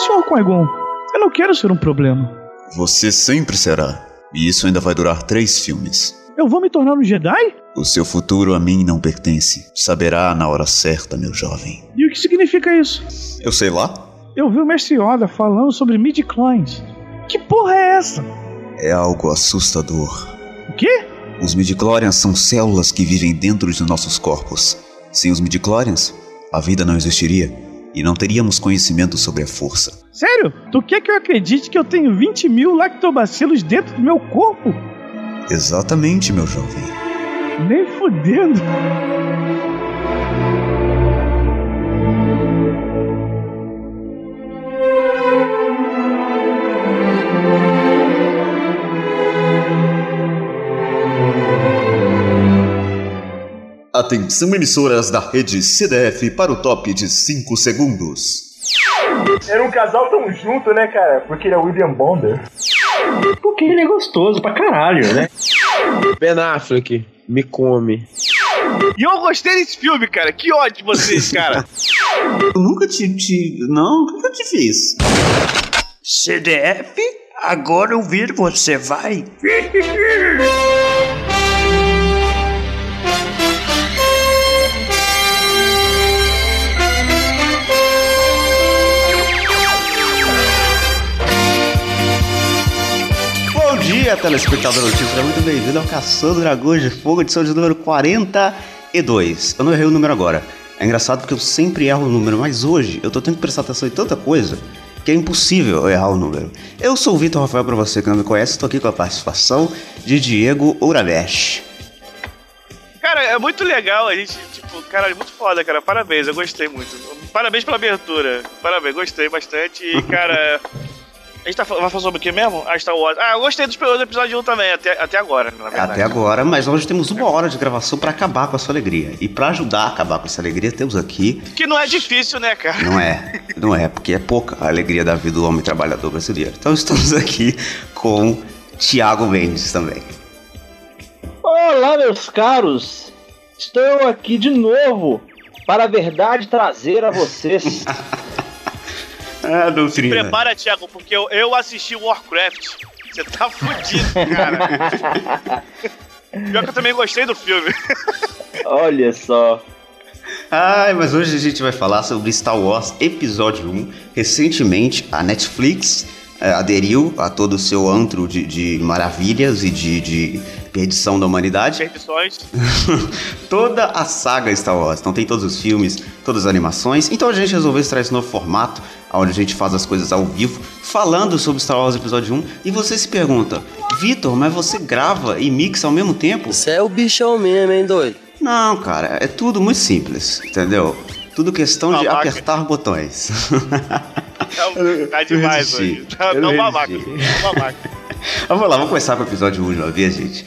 Sr. Qui-Gon, eu não quero ser um problema. Você sempre será. E isso ainda vai durar três filmes. Eu vou me tornar um Jedi? O seu futuro a mim não pertence. Saberá na hora certa, meu jovem. E o que significa isso? Eu sei lá. Eu vi o Mestre Yoda falando sobre midi-chlorians. Que porra é essa? É algo assustador. O quê? Os midichlorians são células que vivem dentro de nossos corpos. Sem os midichlorians, a vida não existiria e não teríamos conhecimento sobre a força. Sério? Tu quer que eu acredite que eu tenho 20 mil lactobacilos dentro do meu corpo? Exatamente, meu jovem. Nem fudendo. Atenção emissoras da rede CDF para o top de 5 segundos. Era um casal tão junto, né, cara? Porque ele é William Bonder. Porque ele é gostoso pra caralho, né? Ben Affleck, me come. E eu gostei desse filme, cara. Que ódio de vocês, cara. Eu nunca te, te. Não, eu te fiz? CDF? Agora ouvir você vai. telespectador notícias. Seja muito bem-vindo ao Caçando Dragões de Fogo, edição de número 42. Eu não errei o número agora. É engraçado porque eu sempre erro o número, mas hoje eu tô tendo que prestar atenção em tanta coisa que é impossível errar o número. Eu sou o Vitor Rafael, pra você que não me conhece, estou aqui com a participação de Diego Uramesh. Cara, é muito legal a gente, tipo, cara, é muito foda, cara. Parabéns, eu gostei muito. Parabéns pela abertura. Parabéns, gostei bastante. E, cara. A gente tá, vai falar sobre o que mesmo? Ah, Star Wars. Ah, eu gostei dos do episódio 1 também, até, até agora, na verdade. Até agora, mas hoje temos uma hora de gravação para acabar com a sua alegria. E para ajudar a acabar com essa alegria, temos aqui Que não é difícil, né, cara? Não é, não é, porque é pouca a alegria da vida do homem trabalhador brasileiro. Então estamos aqui com Tiago Mendes também. Olá, meus caros. Estou aqui de novo para a verdade trazer a vocês. Ah, doutrina. Prepara, Thiago, porque eu, eu assisti Warcraft. Você tá fudido, cara. Pior que eu também gostei do filme. Olha só. Ai, mas hoje a gente vai falar sobre Star Wars Episódio 1. Recentemente, a Netflix aderiu a todo o seu antro de, de maravilhas e de, de perdição da humanidade. Perdições. toda a saga Star Wars. Então tem todos os filmes, todas as animações. Então a gente resolveu extrair esse novo formato, onde a gente faz as coisas ao vivo, falando sobre Star Wars Episódio 1. E você se pergunta, Vitor, mas você grava e mixa ao mesmo tempo? Você é o bichão mesmo, hein, doido? Não, cara, é tudo muito simples, entendeu? Tudo questão de apertar botões. Tá, tá demais hoje. Tá, tá um não babaca. Tá babaca. Vamos lá, vamos começar com o episódio 1 de uma vez, gente.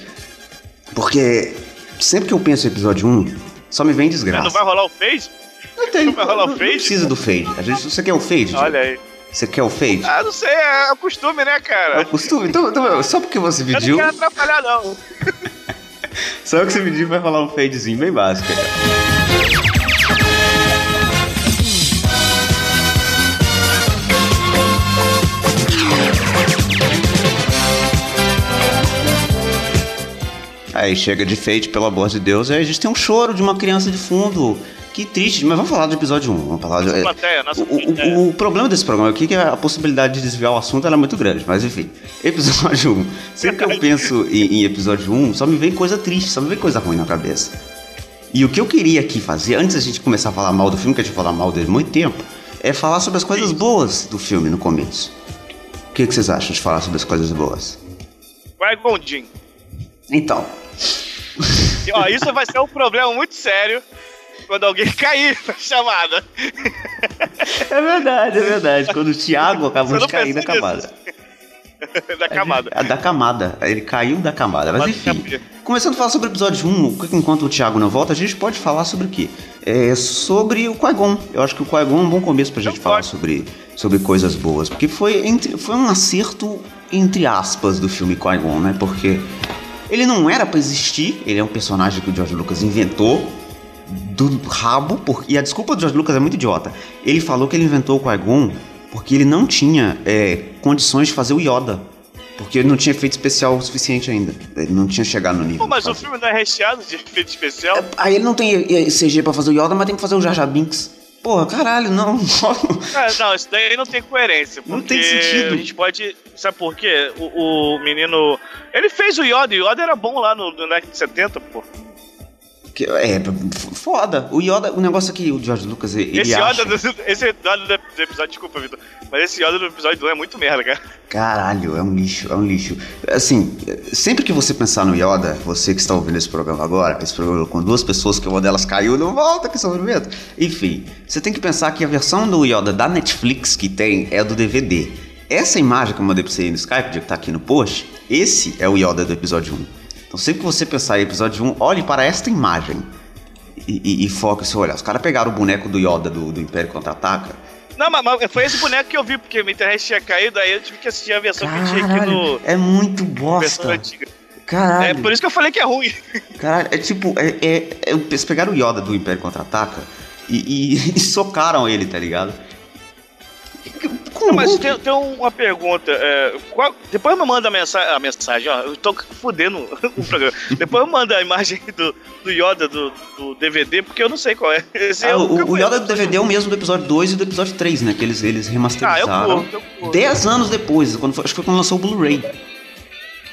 Porque sempre que eu penso em episódio 1, só me vem desgraça. Não vai rolar o fade? Não tem. Não vai rolar o Não fade? precisa do fade. A gente, você quer o fade? Olha aí. Você quer o fade? Ah, não sei, é o costume, né, É cara? o costume? Então, então, só porque você Eu não pediu, quero atrapalhar, não. só que você pediu vai rolar um fadezinho bem básico. Aí chega de fade, pelo amor de Deus, aí a gente tem um choro de uma criança de fundo. Que triste, mas vamos falar do episódio 1. Vamos falar Nossa do, plateia, nossa o, o- plateia. o problema desse programa aqui é que a possibilidade de desviar o assunto ela é muito grande, mas enfim. Episódio 1. Sempre que eu penso em, em episódio 1, só me vem coisa triste, só me vem coisa ruim na cabeça. E o que eu queria aqui fazer, antes da gente começar a falar mal do filme, que a gente falar mal dele muito tempo, é falar sobre as coisas boas do filme no começo. O que, que vocês acham de falar sobre as coisas boas? Vai, Gondim. Então, E, Ó, isso vai ser um problema muito sério quando alguém cair na chamada. é verdade, é verdade. Quando o Thiago acabou de cair na camada. da camada. A da camada. Ele caiu da camada. Mas enfim. capia. Começando a falar sobre o episódio 1, que enquanto o Thiago não volta, a gente pode falar sobre o quê? É sobre o Qui-Gon. Eu acho que o Qui-Gon é um bom começo pra gente Eu falar sobre, sobre coisas boas. Porque foi, entre, foi um acerto, entre aspas, do filme Qui-Gon, né? Porque ele não era pra existir, ele é um personagem que o George Lucas inventou do rabo, por- e a desculpa do George Lucas é muito idiota. Ele falou que ele inventou o Qui-Gon porque ele não tinha é, condições de fazer o Yoda. Porque ele não tinha efeito especial o suficiente ainda. Ele não tinha chegado no nível. Pô, mas o filme não é recheado de efeito especial? Aí ele não tem eh, CG pra fazer o Yoda, mas tem que fazer o Jar Jar Binks. Porra, caralho, não. Ah, não, isso daí não tem coerência. Não tem sentido. A gente pode. Sabe por quê? O, o menino. Ele fez o Yoda, e o Yoda era bom lá no, no década de 70, pô. Que- É, f- foda. O Yoda, o negócio aqui, o George Lucas, ele esse acha... Yoda do, esse Yoda do episódio, desculpa, Vitor. Mas esse Yoda do episódio 2 é muito merda, cara. Caralho, é um lixo, é um lixo. Assim, sempre que você pensar no Yoda, você que está ouvindo esse programa agora, esse programa com duas pessoas que uma delas caiu, não volta que sofrimento. Enfim, você tem que pensar que a versão do Yoda da Netflix que tem é do DVD. Essa imagem que eu mandei pra você aí no Skype, que tá aqui no post, esse é o Yoda do episódio 1. Então sempre que você pensar em episódio 1, olhe para esta imagem. E, e, e foque o seu olhar. Os caras pegaram o boneco do Yoda do, do Império Contra-Ataca. Não, mas, mas foi esse boneco que eu vi, porque minha internet tinha caído, aí eu tive que assistir a versão que tinha aqui no. Caralho, é muito bosta. antiga. Caralho. É por isso que eu falei que é ruim. Caralho, é tipo, é, é- é- eles pegaram o Yoda do Império Contra-Ataca e, e- e socaram ele, tá ligado? Não, mas Hulk. tem, tem uma pergunta. é, qual- depois me manda a mensagem, a mensagem, ó. Eu tô fudendo o programa. depois me manda a imagem do, do Yoda do, do DVD, porque eu não sei qual é. Ah, eu o, o Yoda do. DVD é o mesmo do episódio 2 e do episódio 3, né? Que eles, eles Ah, remasterizaram. curto, eu curto. 10 anos depois, quando acho que foi quando lançou o Blu-ray.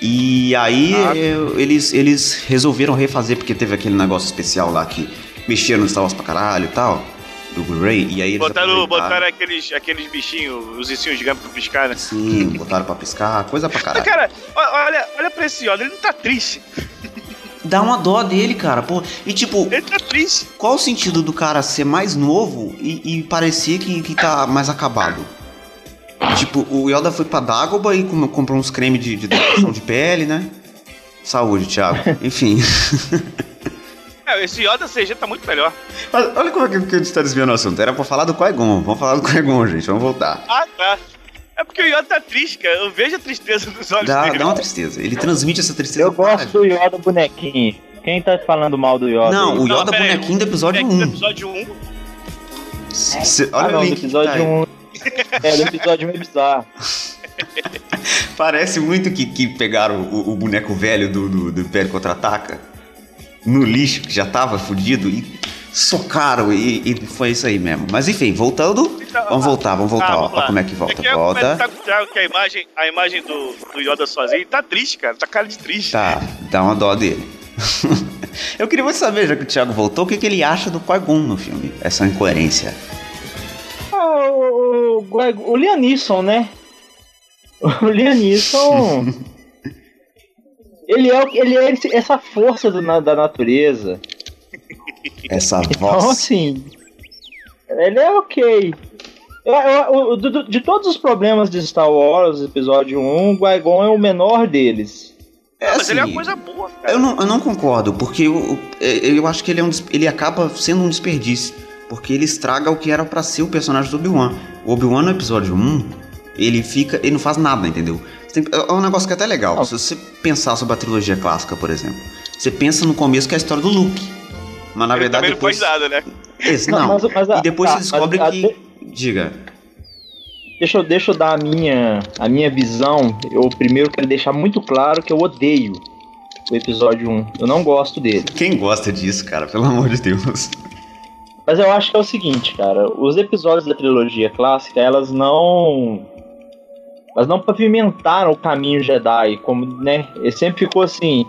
E aí Ah. eles, eles resolveram refazer, porque teve aquele negócio especial lá que mexeram nos Star Wars pra caralho e tal, do Blu-ray, e aí eles Botaram, botaram aqueles, aqueles bichinhos, os ursinhos gigantes pra piscar, né? Sim, botaram pra piscar, coisa pra Mas, caralho. cara, olha, olha pra esse Yoda, ele não tá triste. Dá uma dó dele, cara, pô. E tipo, Ele tá triste. qual o sentido do cara ser mais novo e, e parecer que, que tá mais acabado? Tipo, o Yoda foi pra Dagobah e com- comprou uns cremes de, de de pele, né? Saúde, Thiago. Enfim. É, esse Yoda CG tá muito melhor. Mas olha como é que que a gente tá desviando o assunto. Era pra falar do Qui-Gon. Vamos falar do Qui-Gon, gente. Vamos voltar. Ah, tá. É porque o Yoda tá triste, cara. Eu vejo a tristeza nos olhos Dá, dele. dá uma tristeza. Ele transmite essa tristeza. Eu gosto do Yoda bonequinho. Quem tá falando mal do Yoda? Não, aí? o Yoda aí, bonequinho do episódio bonequinho 1. do episódio 1. Cê- Ah, olha não, o do link episódio tá aí. 1. É, do episódio 1 é bizarro. Parece muito que, que pegaram o, o boneco velho do, do, do Império Contra-Ataca no lixo, que já tava fudido, e socaram, e, e foi isso aí mesmo. Mas enfim, voltando. Então, Vamos voltar, vamos voltar, Ah, ó, vamos ó lá. como é que volta. É eu volta. comentar com o Thiago que a imagem, a imagem do, do Yoda sozinho tá triste, cara. Tá cara de triste. Tá, dá uma dó dele. Eu queria muito saber, já que o Thiago voltou, o que, que ele acha do Qui-Gon no filme. Essa incoerência. Ah, o, o, o, o Liam Neeson, né? O Liam Neeson. ele, é, o- ele é esse- essa força do da natureza. Essa Então, voz. assim. Ele é ok. Eu- eu- o- do- do- de todos os problemas de Star Wars, episódio 1, o Qui-Gon é o menor deles. É mas ele é uma assim, coisa boa, cara. Eu não, eu não concordo, porque eu, eu, eu acho que ele, é um, ele acaba sendo um desperdício. Porque ele estraga o que era pra ser o personagem do Obi-Wan. O Obi-Wan no episódio 1, ele fica. ele não faz nada, entendeu? Tem- é um negócio que é até legal. Se você pensar sobre a trilogia clássica, por exemplo, você pensa no começo que é a história do Luke. Mas na ele verdade depois. não faz nada, né? Esse, Não, mas- mas a- e depois tá, você descobre mas que. Diga. Deixa eu, deixa eu dar a minha, a minha visão. Eu primeiro quero deixar muito claro que eu odeio o episódio 1. Eu não gosto dele. Quem gosta disso, cara? Pelo amor de Deus. Mas eu acho que é o seguinte, cara. Os episódios da trilogia clássica, elas não. Elas não pavimentaram o caminho Jedi, como, né? Ele sempre ficou assim.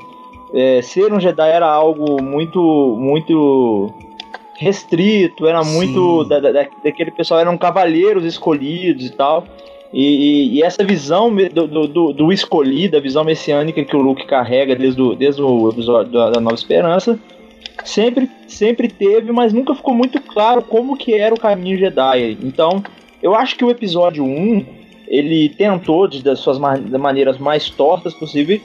é, ser um Jedi era algo muito. muito restrito, era Sim. muito. Da, da- daquele pessoal, eram cavaleiros escolhidos e tal. E, e- e essa visão do, do- do escolhido, a visão messiânica que o Luke carrega desde o, desde o episódio da, da Nova Esperança, sempre, sempre teve, mas nunca ficou muito claro como que era o caminho Jedi. Então, eu acho que o episódio 1, ele tentou, de, das suas ma- das maneiras mais tortas possíveis,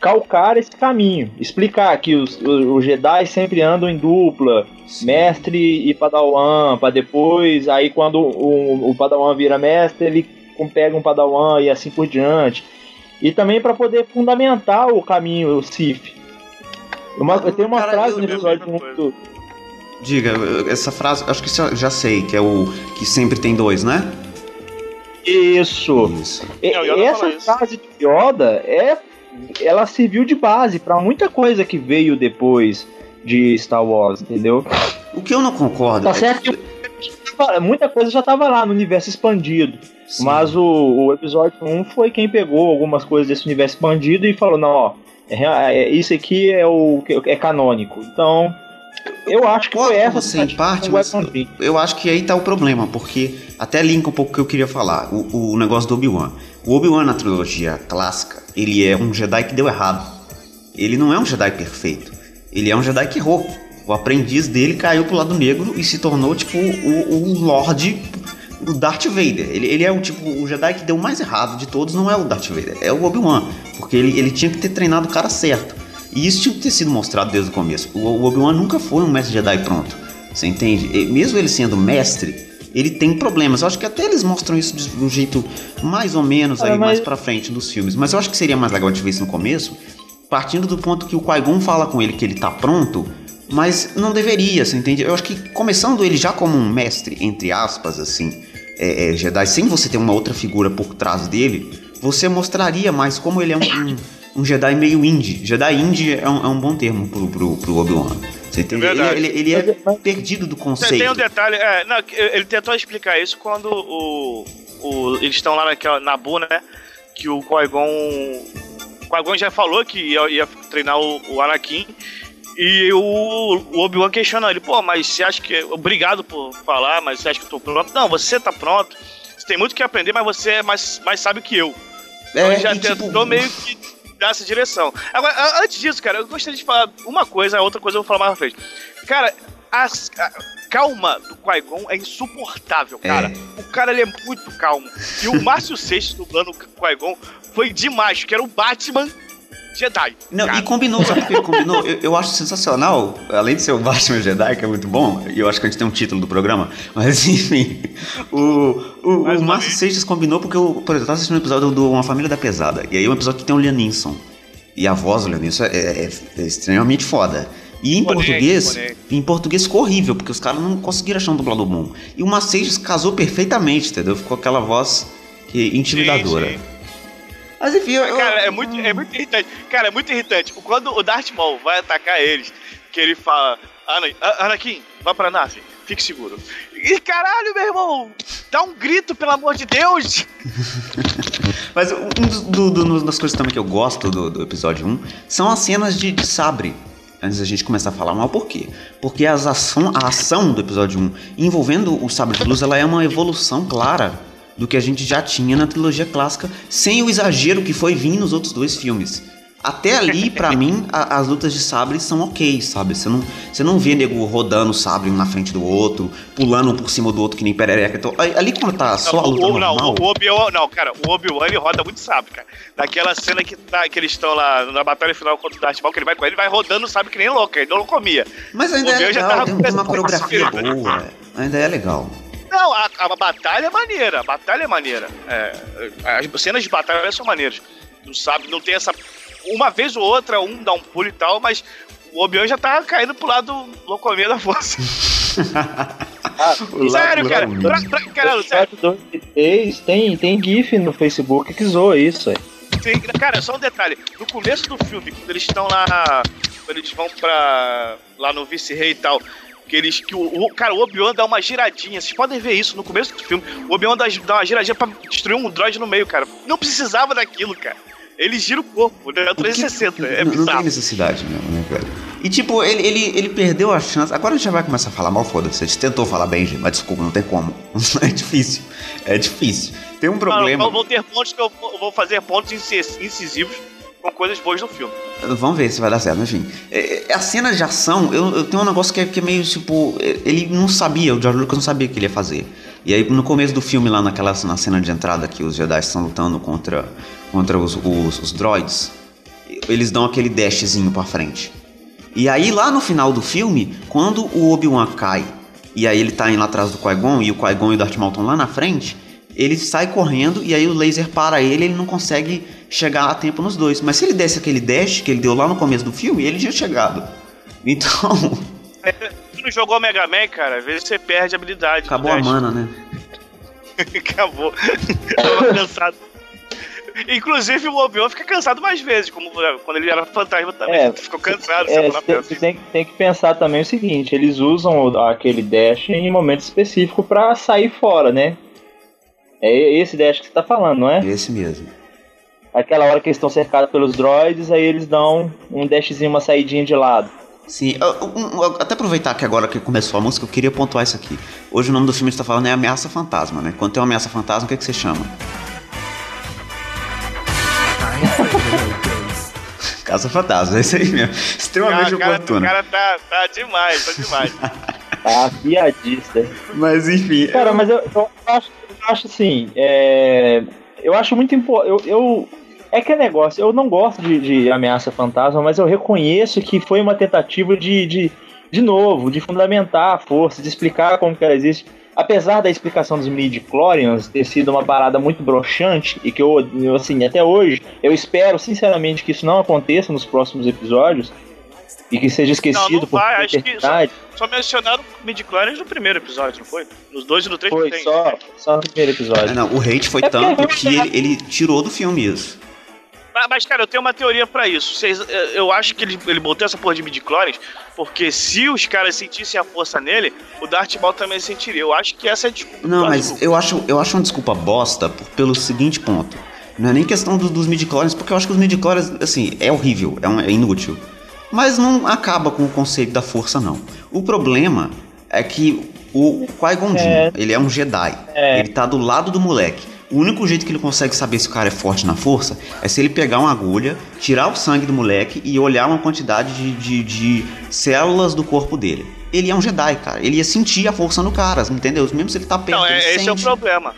calcar esse caminho. Explicar que os, o- os Jedi sempre andam em dupla, mestre e padawan, para depois, aí quando o, o padawan vira mestre, ele pega um padawan e assim por diante. E também para poder fundamentar o caminho Sith. Uma, tem uma Cara, frase eu- no episódio muito. Diga, essa frase, acho que já sei, que é o que sempre tem dois, né? Isso. Isso. E- É, Essa isso. frase de Yoda é. Ela serviu de base pra muita coisa que veio depois de Star Wars, entendeu? O que eu não concordo Tá é certo que muita coisa já tava lá no universo expandido. Sim. Mas o, o episódio 1 foi quem pegou algumas coisas desse universo expandido e falou, não, ó, é, é- isso aqui é o que é canônico. Então, eu acho que foi essa tentativa parte, mas eu acho que aí tá o problema, porque até linka um pouco o que eu queria falar, o, o negócio do Obi-Wan. O Obi-Wan na trilogia clássica, ele é um Jedi que deu errado. Ele não é um Jedi perfeito. Ele é um Jedi que errou. O aprendiz dele caiu pro lado negro e se tornou, tipo, o, o Lorde, o Darth Vader. Ele, ele é o tipo, o Jedi que deu mais errado de todos, não é o Darth Vader, é o Obi-Wan. Porque ele, ele tinha que ter treinado o cara certo. E isso tinha que ter sido mostrado desde o começo. O, Obi-Wan nunca foi um mestre Jedi pronto. Você entende? E mesmo ele sendo mestre, ele tem problemas. Eu acho que até eles mostram isso de um jeito mais ou menos aí, mas- mais pra frente dos filmes. Mas eu acho que seria mais legal de ver isso no começo, partindo do ponto que o Qui-Gon fala com ele que ele tá pronto, mas não deveria, você entende? Eu acho que começando ele já como um mestre, entre aspas, assim, é, é, Jedi, sem você ter uma outra figura por trás dele, você mostraria mais como ele é um, um, um Jedi meio indie. Jedi indie é um, é um bom termo pro, pro, pro Obi-Wan. Você entende? Ele, ele- ele é perdido do Tem, conceito. tem um detalhe, é, não, ele tentou explicar isso quando o, o- eles estão lá naquela Nabu, né? Que o Qui-Gon. O Qui-Gon já falou que ia, ia treinar o, o Anakin. E o, o Obi-Wan questiona ele, pô, mas você acha que. Obrigado por falar, mas você acha que eu tô pronto? Não, você tá pronto. Você tem muito que aprender, mas você é mais, mais sábio que eu. Então ele já e, tipo, tentou meio que dar essa direção. Agora, antes disso, cara, eu gostaria de falar uma coisa, a outra coisa eu vou falar mais pra frente. Cara, as- a calma do Qui-Gon é insuportável, cara. O cara, ele é muito calmo. E o Márcio Seixas dublando o Qui-Gon foi demais, que era o Batman Jedi. Não, cara. e combinou, sabe por que combinou? Eu, eu acho sensacional, além de ser o Batman Jedi, que é muito bom, e eu acho que a gente tem um título do programa, mas enfim, o, o, o Márcio. Seixas combinou porque, eu, por exemplo, eu tava assistindo um episódio do Uma Família da Pesada, e aí um episódio que tem o Lianisson, e a voz do Lianisson é, é- é extremamente foda. E em português, em português ficou horrível, porque os caras não conseguiram achar um dublador bom. E o Márcio Seixas casou perfeitamente, entendeu? Ficou aquela voz que, intimidadora. Sim, sim. Mas enfim, eu, eu- Cara, é muito, é muito irritante. Cara, é muito irritante. Quando o Darth Maul vai atacar eles, que ele fala: Anakin, vá pra nave, fique seguro. E caralho, meu irmão, dá um grito, pelo amor de Deus! Mas um dos, do- do- uma das coisas também que eu gosto do, do episódio 1 são as cenas de, de sabre. Antes da gente começar a falar mal, por quê? Porque as ação, a ação do episódio 1 envolvendo o sabre de luz ela é uma evolução clara do que a gente já tinha na trilogia clássica, sem o exagero que foi vir nos outros dois filmes. Até ali, pra mim, a- as lutas de sabre são ok, sabe? Você não, você não vê nego rodando o sabre um na frente do outro, pulando um por cima do outro que nem perereca. Então, ali quando tá só a Não, luta o, não, normal... o Obi-Wan, não, cara, o Obi-Wan ele roda muito sabe, cara. Naquela cena que, tá, que eles estão lá na batalha final contra o Darth Maul, que ele vai com ele, vai rodando, sabe, que nem louco, ele não comia. Mas ainda é meu já legal, tava tem, uma coreografia ficar boa. Ainda é legal. Não, a, a batalha é maneira, a batalha é maneira. É, as cenas de batalha são maneiras. Não sabe, não tem essa. Uma vez ou outra, um dá um pulo e tal, mas o Obi-Wan já tá caindo pro lado locomia da força. Sério, cara. Pra, pra, cara, sério. 7, 2 e 3 tem, tem GIF no Facebook que zoa isso, aí. Cara, só um detalhe. No começo do filme, quando eles estão lá. Quando eles vão pra. lá no vice-rei e tal. Que eles. Que o, o- cara, o Obi-Wan dá uma giradinha. Vocês podem ver isso no começo do filme. O Obi-Wan dá, dá uma giradinha pra destruir um droid no meio, cara. Não precisava daquilo, cara. Ele gira o corpo, né? 360. É não, não tem bizarro. necessidade mesmo, né, velho? E tipo, ele, ele, ele perdeu a chance. Agora a gente já vai começar a falar mal, foda-se. A gente tentou falar bem, gente, mas desculpa, não tem como. É difícil. É difícil. Tem um problema. não, vão ter pontos que eu vou eu vou fazer pontos incis- incisivos com coisas boas no filme. Vamos ver se vai dar certo, enfim. É, é, a cena de ação, eu, eu tenho um negócio que é, que é meio tipo. é, Ele não sabia, o George Lucas não sabia o que ele ia fazer. E aí no começo do filme, lá naquela na cena de entrada que os Jedi estão lutando contra, contra os, os, os droids, eles dão aquele dashzinho pra frente. E aí lá no final do filme, quando o Obi-Wan cai, e aí ele tá indo lá atrás do Qui-Gon, e o Qui-Gon e o Darth Maul estão lá na frente, ele sai correndo e aí o laser para ele, ele não consegue chegar a tempo nos dois. Mas se ele desse aquele dash que ele deu lá no começo do filme, ele tinha chegado. Então, Tu não jogou Mega Man, cara, às vezes você perde a habilidade. acabou a mana, né? Acabou. Tava cansado. Inclusive o Obi-Wan fica cansado mais vezes, como quando ele era fantasma também. É, Ficou cansado, É, você você tem, que- tem que pensar também o seguinte: eles usam aquele dash em momento específico pra sair fora, né? É esse dash que você tá falando, não é? Esse mesmo. Aquela hora que eles estão cercados pelos droids, aí eles dão um dashzinho, uma saidinha de lado. Sim, eu- um- um- até aproveitar que agora que começou a música, eu queria pontuar isso aqui. Hoje o nome do filme que a gente tá falando é Ameaça Fantasma, né? Quando tem uma ameaça fantasma, o que, é que você chama? Casa Fantasma, é isso aí mesmo. Extremamente Cara, cara, o oportuno. cara tá, tá demais, tá demais. Tá piadista. Mas enfim. Cara, mas eu, eu acho, eu acho assim, é, eu acho muito importante. Eu, eu- é que é negócio, eu não gosto de, de ameaça fantasma, mas eu reconheço que foi uma tentativa de, de, de novo, de fundamentar a força, de explicar como que ela existe. Apesar da explicação dos midi-chlorians ter sido uma parada muito broxante, e que eu, assim, até hoje, eu espero sinceramente que isso não aconteça nos próximos episódios, e que seja esquecido Não, não por vai, acho que eternidade. Só mencionaram midi-chlorians no primeiro episódio, não foi? Nos dois e no três Foi tem. só, só no primeiro episódio. É, não, o hate foi É porque tanto é que ele, ele tirou do filme isso. Mas, mas, cara, eu tenho uma teoria pra isso. Vocês, eu- acho que ele, ele botou essa porra de midi-chlorians porque se os caras sentissem a força nele, o Darth Maul também sentiria. Eu acho que essa é a desculpa. Não, mas eu acho, eu acho uma desculpa bosta por- pelo seguinte ponto. Não é nem questão do- dos midi-chlorians, porque eu acho que os midi-chlorians, assim, é horrível, é, um- é inútil. Mas não acaba com o conceito da força, não. O problema é que o Qui-Gon É. ele é um Jedi. É. Ele tá do lado do moleque. O único jeito que ele consegue saber se o cara é forte na força é se ele pegar uma agulha, tirar o sangue do moleque e olhar uma quantidade de, de, de células do corpo dele. Ele é um Jedi, cara. Ele ia sentir a força no cara, entendeu? Mesmo se ele tá perto, Não, ele é, esse é o sente. problema.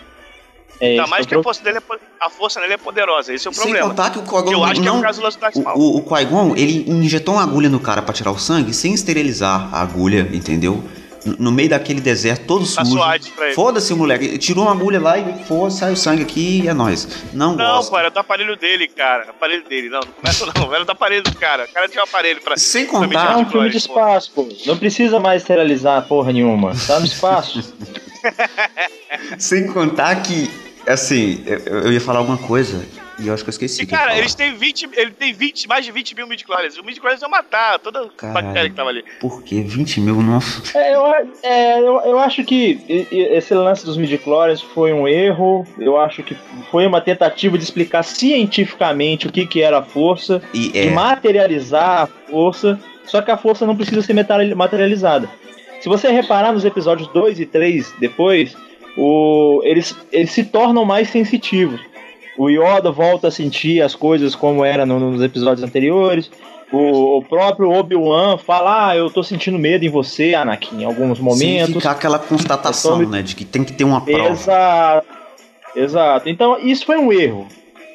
É Ainda mais que é a força, dele é, a força nele é poderosa. Esse é o Sem problema. contar que o Qui-Gon Eu acho que é não... o caso do Darth Maul. O, o, o Qui-Gon, ele injetou uma agulha no cara pra tirar o sangue sem esterilizar a agulha, entendeu? No meio daquele deserto todo Tá sujo. suave pra ele. Foda-se o moleque. Tirou uma agulha lá e pô, sai o sangue aqui e é nóis. Não, Não, gosto. pô, era do aparelho dele, cara. Aparelho dele. Não, não começa não. Era do aparelho do cara. O cara tinha um aparelho pra. Sem contar- É um filme de espaço, pô. Não precisa mais esterilizar porra nenhuma. Tá no espaço. Sem contar que, assim, eu, eu ia falar alguma coisa e eu acho que eu esqueci. E que cara, eles têm 20. Ele tem 20, mais de 20 mil midi-chlorians. O midi-chlorians ia matar toda a Caralho. bactéria que tava ali. Por quê? 20 mil, nossa. É, eu, é, eu, eu acho que e- e- esse lance dos midichlorians foi um erro. Eu acho que foi uma tentativa de explicar cientificamente o que, que era a força, E é. materializar a força. Só que a força não precisa ser materializada. Se você reparar nos episódios 2 e 3 depois, o, eles, eles se tornam mais sensitivos. O Yoda volta a sentir as coisas como era no- nos episódios anteriores. O, o próprio Obi-Wan fala: Ah, eu tô sentindo medo em você, Anakin, em alguns momentos. ficar aquela constatação, tô- né? De que tem que ter uma prova. Exato. Exato. Então, isso foi um erro.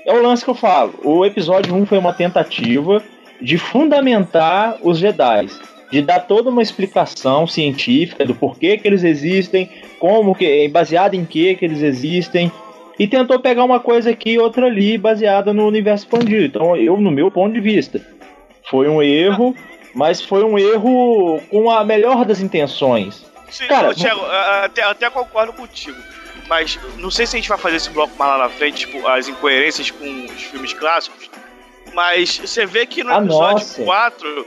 É o lance que eu falo. O episódio 1 foi uma tentativa de fundamentar os Jedi. De dar toda uma explicação científica do porquê que eles existem, como que, baseado em que que eles existem. E tentou pegar uma coisa aqui e outra ali, baseada no universo expandido. Então, eu, no meu ponto de vista, foi um erro, mas foi um erro com a melhor das intenções. Sim, Cara, ô, Thiago, até, até concordo contigo. Mas não sei se a gente vai fazer esse bloco mais lá na frente, tipo, as incoerências com os filmes clássicos. Mas você vê que no Ah, episódio nossa. 4,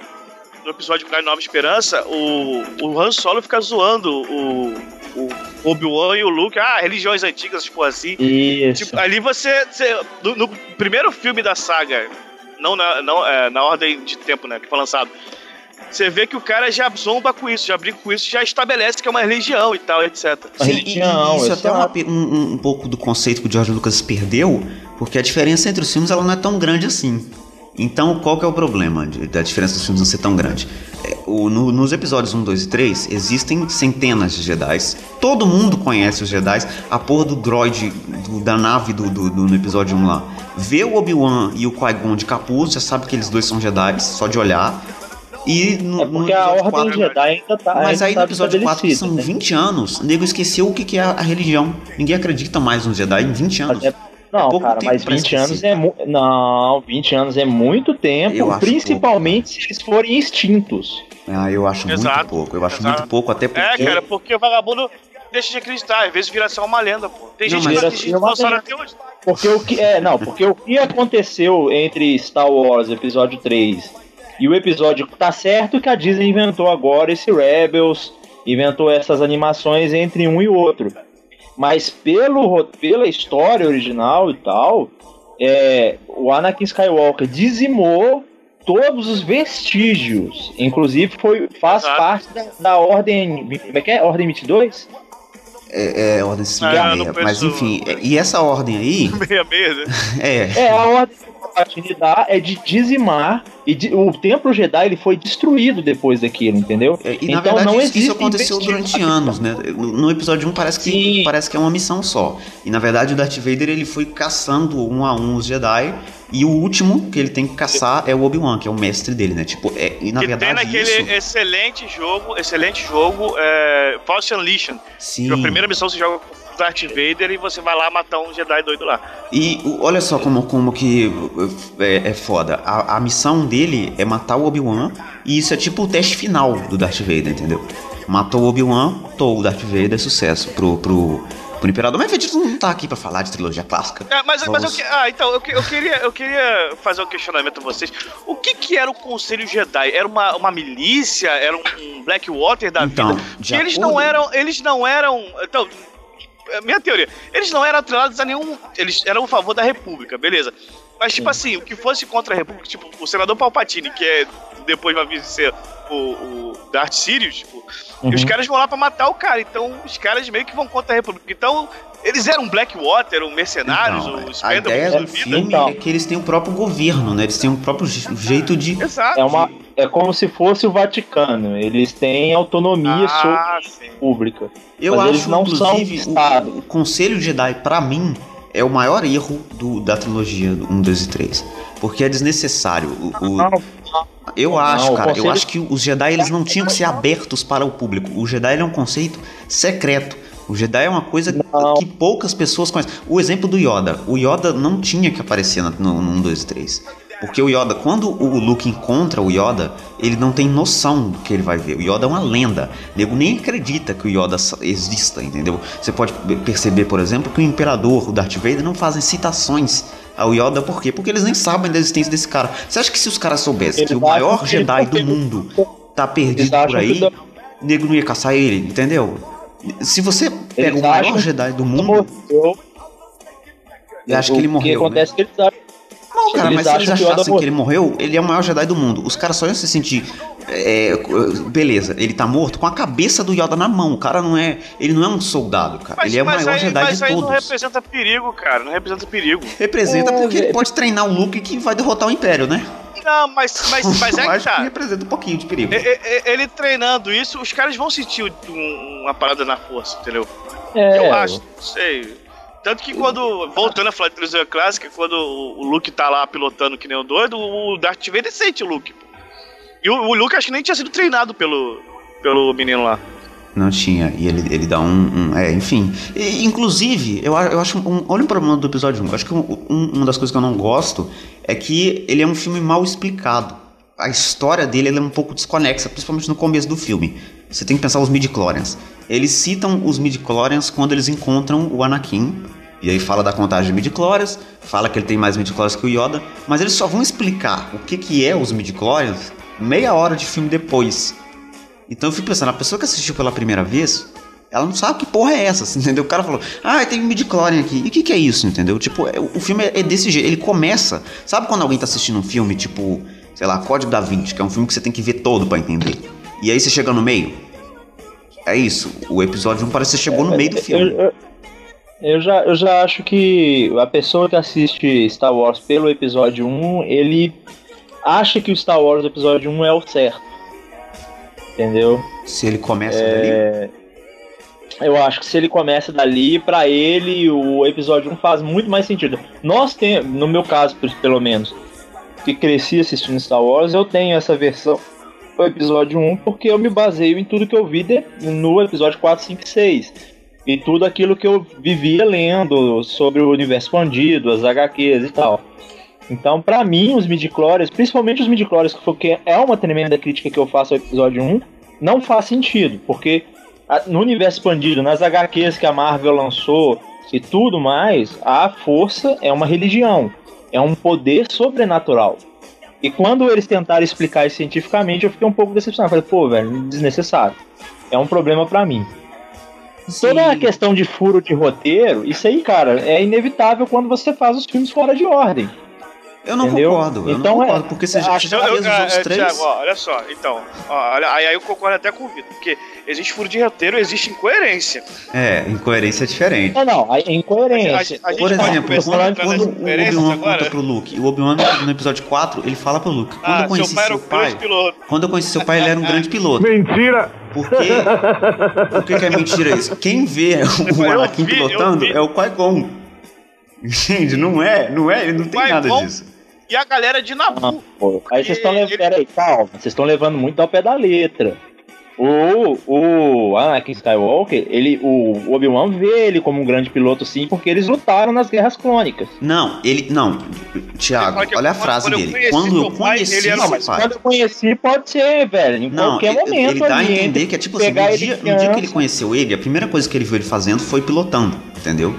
no episódio da Nova Esperança, o, o Han Solo fica zoando o, o Obi-Wan e o Luke. Ah, religiões antigas, tipo assim. Isso. Tipo, ali você. você- no, no primeiro filme da saga, não, na, não é, na ordem de tempo, né? Que foi lançado. Você vê que o cara já zomba com isso, já brinca com isso, já estabelece que é uma religião e tal, etc. Sim, e- religião, e isso é até uma um, um pouco do conceito que o George Lucas perdeu, porque a diferença entre os filmes ela não é tão grande assim. Então, qual que é o problema de- da diferença dos filmes não ser tão grande? O- no- nos episódios 1, 2 e 3, existem centenas de Jedi. Todo mundo conhece os Jedi. A porra do droid do- da nave do, do- do- no episódio 1 lá. Vê o Obi-Wan e o Qui-Gon de capuz, já sabe que eles dois são Jedi, só de olhar. E no, É no porque a episódio Ordem quatro- Jedi ainda tá. mas ainda aí tá no episódio 4, que são né? 20 anos, o nego esqueceu o que que é a religião. Ninguém acredita mais nos Jedi em 20 anos. É- Não, pouco cara, tempo mas pra 20 esquecer. anos é mu... Não, 20 anos é muito tempo, principalmente se eles forem extintos. Ah, eu acho muito Exato, pouco. Eu acho exato. muito pouco, até porque. É, cara, porque o vagabundo. deixa de acreditar, às vezes vira só uma lenda, pô. Tem Não, gente que dinossauro lenda. até hoje. Porque o que. É, não, porque o que aconteceu entre Star Wars Episódio 3 e o episódio. Tá certo que a Disney inventou agora esse Rebels, inventou essas animações entre um e outro. Mas pelo, pela história original e tal, é, o Anakin Skywalker dizimou todos os vestígios. Inclusive foi, faz Exato. parte da, da ordem. Como é que é? Ordem 22? É, é ordem Ah, eu não 56. Mas enfim, é- e essa ordem aí, Meia meia, né? é. É, a ordem que o Palpatine dá é de dizimar. E de- o Templo Jedi ele foi destruído depois daquilo, entendeu? É, E na Então, verdade não isso- isso existem aconteceu durante anos, né? No, episódio 1 parece que, Sim. parece que é uma missão só. E na verdade o Darth Vader ele foi caçando um a um os Jedi. E o último que ele tem que caçar é o Obi-Wan, que é o mestre dele, né? Tipo, é, e na que tem verdade naquele isso... excelente jogo, excelente jogo, é, Force Unleashed. Sim. Que a primeira missão você joga com Darth Vader e você vai lá matar um Jedi doido lá. E olha só como, como que é, é foda. A, a missão dele é matar o Obi-Wan. E isso é tipo o teste final do Darth Vader, entendeu? Matou o Obi-Wan, matou o Darth Vader, sucesso pro, pro, pro Imperador. Mas a gente não tá aqui pra falar de trilogia clássica. É, mas, mas eu, ah, então, eu, eu queria, eu queria fazer um questionamento a vocês. O que que era o Conselho Jedi? Era uma, uma milícia? Era um Blackwater da Então, vida? eles acordo- não eram, eles não eram, então, minha teoria, eles não eram atrelados a nenhum, eles eram a favor da República, beleza? Mas tipo assim, o que fosse contra a República, tipo, o senador Palpatine, que é depois vai vir ser o, o Darth Sirius, tipo, e os Uhum. caras vão lá pra matar o cara, então os caras meio que vão contra a República. Então, eles eram Blackwater, ou mercenários, Então, ou a ideia do filme Então. é que eles têm o próprio governo, né? Eles têm o próprio je- jeito de. Exato. É, uma, é como se fosse o Vaticano. Eles têm autonomia sobre ah, a sim. República. Eu Mas acho, eles não são inclusive, Estado. o, o Conselho Jedi, pra mim, é o maior erro do, da trilogia do 1, 2 e 3. Porque é desnecessário. O, o- Não, eu não, acho, o cara, eu Conselho- acho que os Jedi eles não tinham que ser abertos para o público. O Jedi ele é um conceito secreto. O Jedi é uma coisa Não. que poucas pessoas conhecem. O exemplo do Yoda. O Yoda não tinha que aparecer no, no, no 1, 2 e 3. Porque o Yoda, quando o Luke encontra o Yoda, ele não tem noção do que ele vai ver. O Yoda é uma lenda. O nego nem acredita que o Yoda exista, entendeu? Você pode perceber, por exemplo, que o Imperador, o Darth Vader, não fazem citações ao Yoda, por quê? Porque eles nem sabem da existência desse cara. Você acha que se os caras soubessem Eles que o maior que Jedi do mundo tá perdido por aí, o o nego não ia caçar ele, entendeu? Se você pega Eles o maior Jedi do mundo, morreu. eu acho que ele O morreu. que acontece é que eles acham Não, cara, Eles mas se eles que achassem que ele morreu, ele é o maior Jedi do mundo. Os caras só iam se sentir. é, beleza, ele tá morto com a cabeça do Yoda na mão. O cara não é. Ele não é um soldado, cara. Mas, ele é o maior aí, Jedi mas de aí não representa perigo, cara. Não representa perigo. Representa É, porque ele velho. pode treinar o Luke que vai derrotar o Império, né? Não, mas, mas, mas é que acho que tá. representa um pouquinho de perigo. E- e- e- Ele treinando isso, os caras vão sentir um- uma parada na força, entendeu? É, Eu acho, não sei. Tanto que quando, voltando a falar de trilogia clássica, quando o Luke tá lá pilotando que nem o doido, o Darth Vader sente o Luke. E o, o Luke acho que nem tinha sido treinado pelo, pelo menino lá. Não tinha. E ele, ele dá um. um- é, enfim. E, inclusive, eu, eu acho. Um, olha o problema do episódio 1. Eu acho que um- um- uma das coisas que eu não gosto é que ele é um filme mal explicado. A história dele é um pouco desconexa, principalmente no começo do filme. Você tem que pensar os midi-chlorians. Eles citam os midi-chlorians quando eles encontram o Anakin. E aí fala da contagem de midi-chlorians, fala que ele tem mais midi-chlorians que o Yoda, mas eles só vão explicar o que, que é os midi-chlorians meia hora de filme depois. Então eu fico pensando, a pessoa que assistiu pela primeira vez, ela não sabe que porra é essa, assim, entendeu? O cara falou, ah, tem um midi-chlorian aqui. E o que, que é isso, entendeu? Tipo, é- o filme é desse jeito. Ele começa. Sabe quando alguém tá assistindo um filme, tipo, sei lá, Código da Vinci, que é um filme que você tem que ver todo pra entender. E aí você chega no meio. É isso. O episódio 1 parece que você chegou no meio do eu, filme. eu- eu já, eu já acho que a pessoa que assiste Star Wars pelo episódio 1, ele acha que o Star Wars episódio 1 é o certo. Entendeu? Se ele começa dali. É, eu acho que se ele começa dali, pra ele o episódio 1 faz muito mais sentido. Nós temos, no meu caso, pelo menos, que cresci assistindo Star Wars, eu tenho essa versão do episódio 1 porque eu me baseio em tudo que eu vi de- no episódio 4, 5 e 6. E tudo aquilo que eu vivia lendo sobre o universo expandido, as HQs e tal. Então, pra mim, os midichlorians, principalmente os midichlorians, que foi que é uma tremenda crítica que eu faço ao episódio 1, não faz sentido, porque no universo expandido, nas HQs que a Marvel lançou e tudo mais, a força é uma religião, é um poder sobrenatural. E quando eles tentaram explicar isso cientificamente, eu fiquei um pouco decepcionado. Falei, pô, velho, desnecessário. É um problema pra mim. Toda a questão de furo de roteiro, isso aí, cara, é inevitável quando você faz os filmes fora de ordem. Eu não Entendeu? concordo, eu Então, não é- concordo, porque você já, já Eu, eu, fez os outros é, três. Thiago, ó, olha só, então, ó, aí, aí eu concordo até com o Vitor, porque existe furo de roteiro, existe incoerência. É, incoerência é diferente. Não, não, é incoerência. A- a- a gente Por exemplo, a quando, o Obi-Wan conta pro Luke, o Obi-Wan no, no episódio 4, ele fala pro Luke, quando Ah, eu conheci seu pai seu pai, quando eu conheci seu pai, ele era um grande piloto. Mentira! Por quê? Por que, que é mentira isso? Quem vê o Eu Anakin vi, eu pilotando é o Qui-Gon. Entende? Não é, não é, não tem nada disso. E a galera de Ah, Nabu. pô. Aí vocês estão Ele- levando. Peraí, calma. Vocês estão levando muito ao pé da letra. O, o Anakin Skywalker, ele, o Obi-Wan vê ele como um grande piloto, sim, porque eles lutaram nas guerras clônicas. Não, ele. Não, que olha a frase quando eu dele. conheci Quando eu pai, conheci ele era seu um- pai. Quando eu conheci, pode ser, velho. Em Não, qualquer ele, momento. ele dá a entender que é tipo assim, no dia, no dia que ele conheceu ele, a primeira coisa que ele viu ele fazendo foi pilotando, entendeu?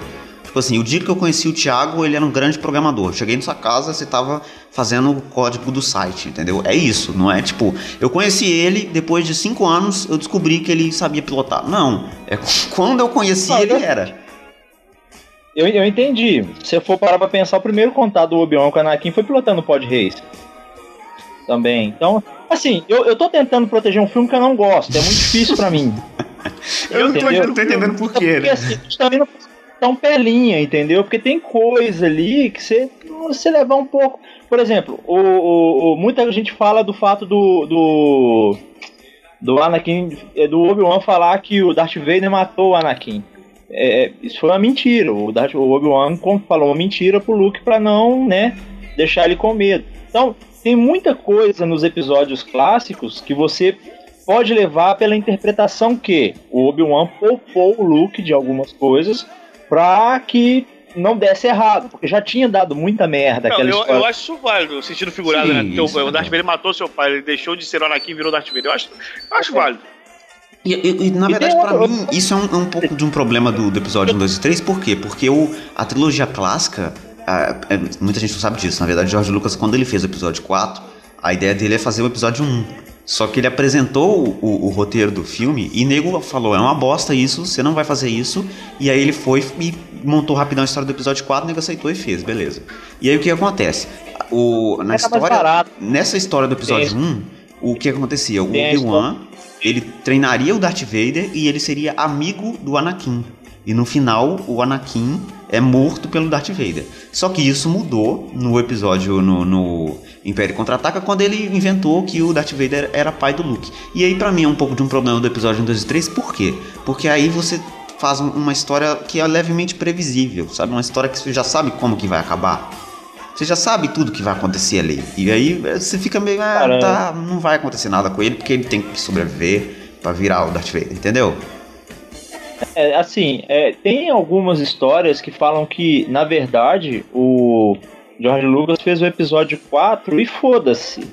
Tipo assim, o dia que eu conheci o Thiago, ele era um grande programador. Cheguei na sua casa, você tava fazendo o código do site, entendeu? É isso, não é tipo, eu conheci ele, depois de cinco anos eu descobri que ele sabia pilotar. Não, é quando eu conheci ele eu- era. Eu, eu entendi. Se eu for parar pra pensar, o primeiro contato do Obi-Wan com o Anakin foi pilotando o Pod Race. Também. Então, assim, eu, eu tô tentando proteger um filme que eu não gosto. É muito difícil pra mim. Eu não tô, Entendeu? eu não tô entendendo por quê, Porque né? assim, a gente também não dar um pelinha, entendeu? Porque tem coisa ali que você, você levar um pouco. Por exemplo, o, o- o- muita gente fala do fato do. do do Anakin, é, do Obi-Wan falar que o Darth Vader matou o Anakin. É, isso foi uma mentira. O, Darth- o Obi-Wan falou uma mentira pro Luke pra não, né, deixar ele com medo. Então, tem muita coisa nos episódios clássicos que você pode levar pela interpretação que o Obi-Wan poupou o Luke de algumas coisas pra que não desse errado, porque já tinha dado muita merda Não, aquela eu, história. eu acho isso válido, no sentido figurado, Sim, né? O, é Darth. Vader matou seu pai, ele deixou de ser o Anakin e virou Darth Vader. Eu acho, eu acho válido. E, e- e, na E verdade, outro- mim, isso é um, é um pouco de um problema do, do episódio 1, 2 e 3, por quê? Porque o, a trilogia clássica, ah, é, muita gente não sabe disso, na verdade, George Lucas, quando ele fez o episódio 4, a ideia dele é fazer o episódio 1. Só que ele apresentou o, o- roteiro do filme e nego falou, é uma bosta isso, você não vai fazer isso. E aí ele foi e montou rapidão a história do episódio 4, o nego aceitou e fez, beleza. E aí o que acontece? O, na história, nessa história do episódio 1, o que acontecia? O Tem Obi-Wan, ele treinaria o Darth Vader e ele seria amigo do Anakin. E no final, o Anakin é morto pelo Darth Vader. Só que isso mudou no episódio no, no Império Contra-Ataca, quando ele inventou que o Darth Vader era pai do Luke. E aí, pra mim, é um pouco de um problema do episódio 1, 2 e 3. Por quê? Porque aí você faz um- uma história que é levemente previsível, sabe? Uma história que você já sabe como que vai acabar. Você já sabe tudo que vai acontecer ali. E aí você fica meio, ah, tá, não vai acontecer nada com ele, porque ele tem que sobreviver pra virar o Darth Vader, entendeu? É, assim, é, tem algumas histórias que falam que, na verdade, o George Lucas fez o episódio 4 e foda-se.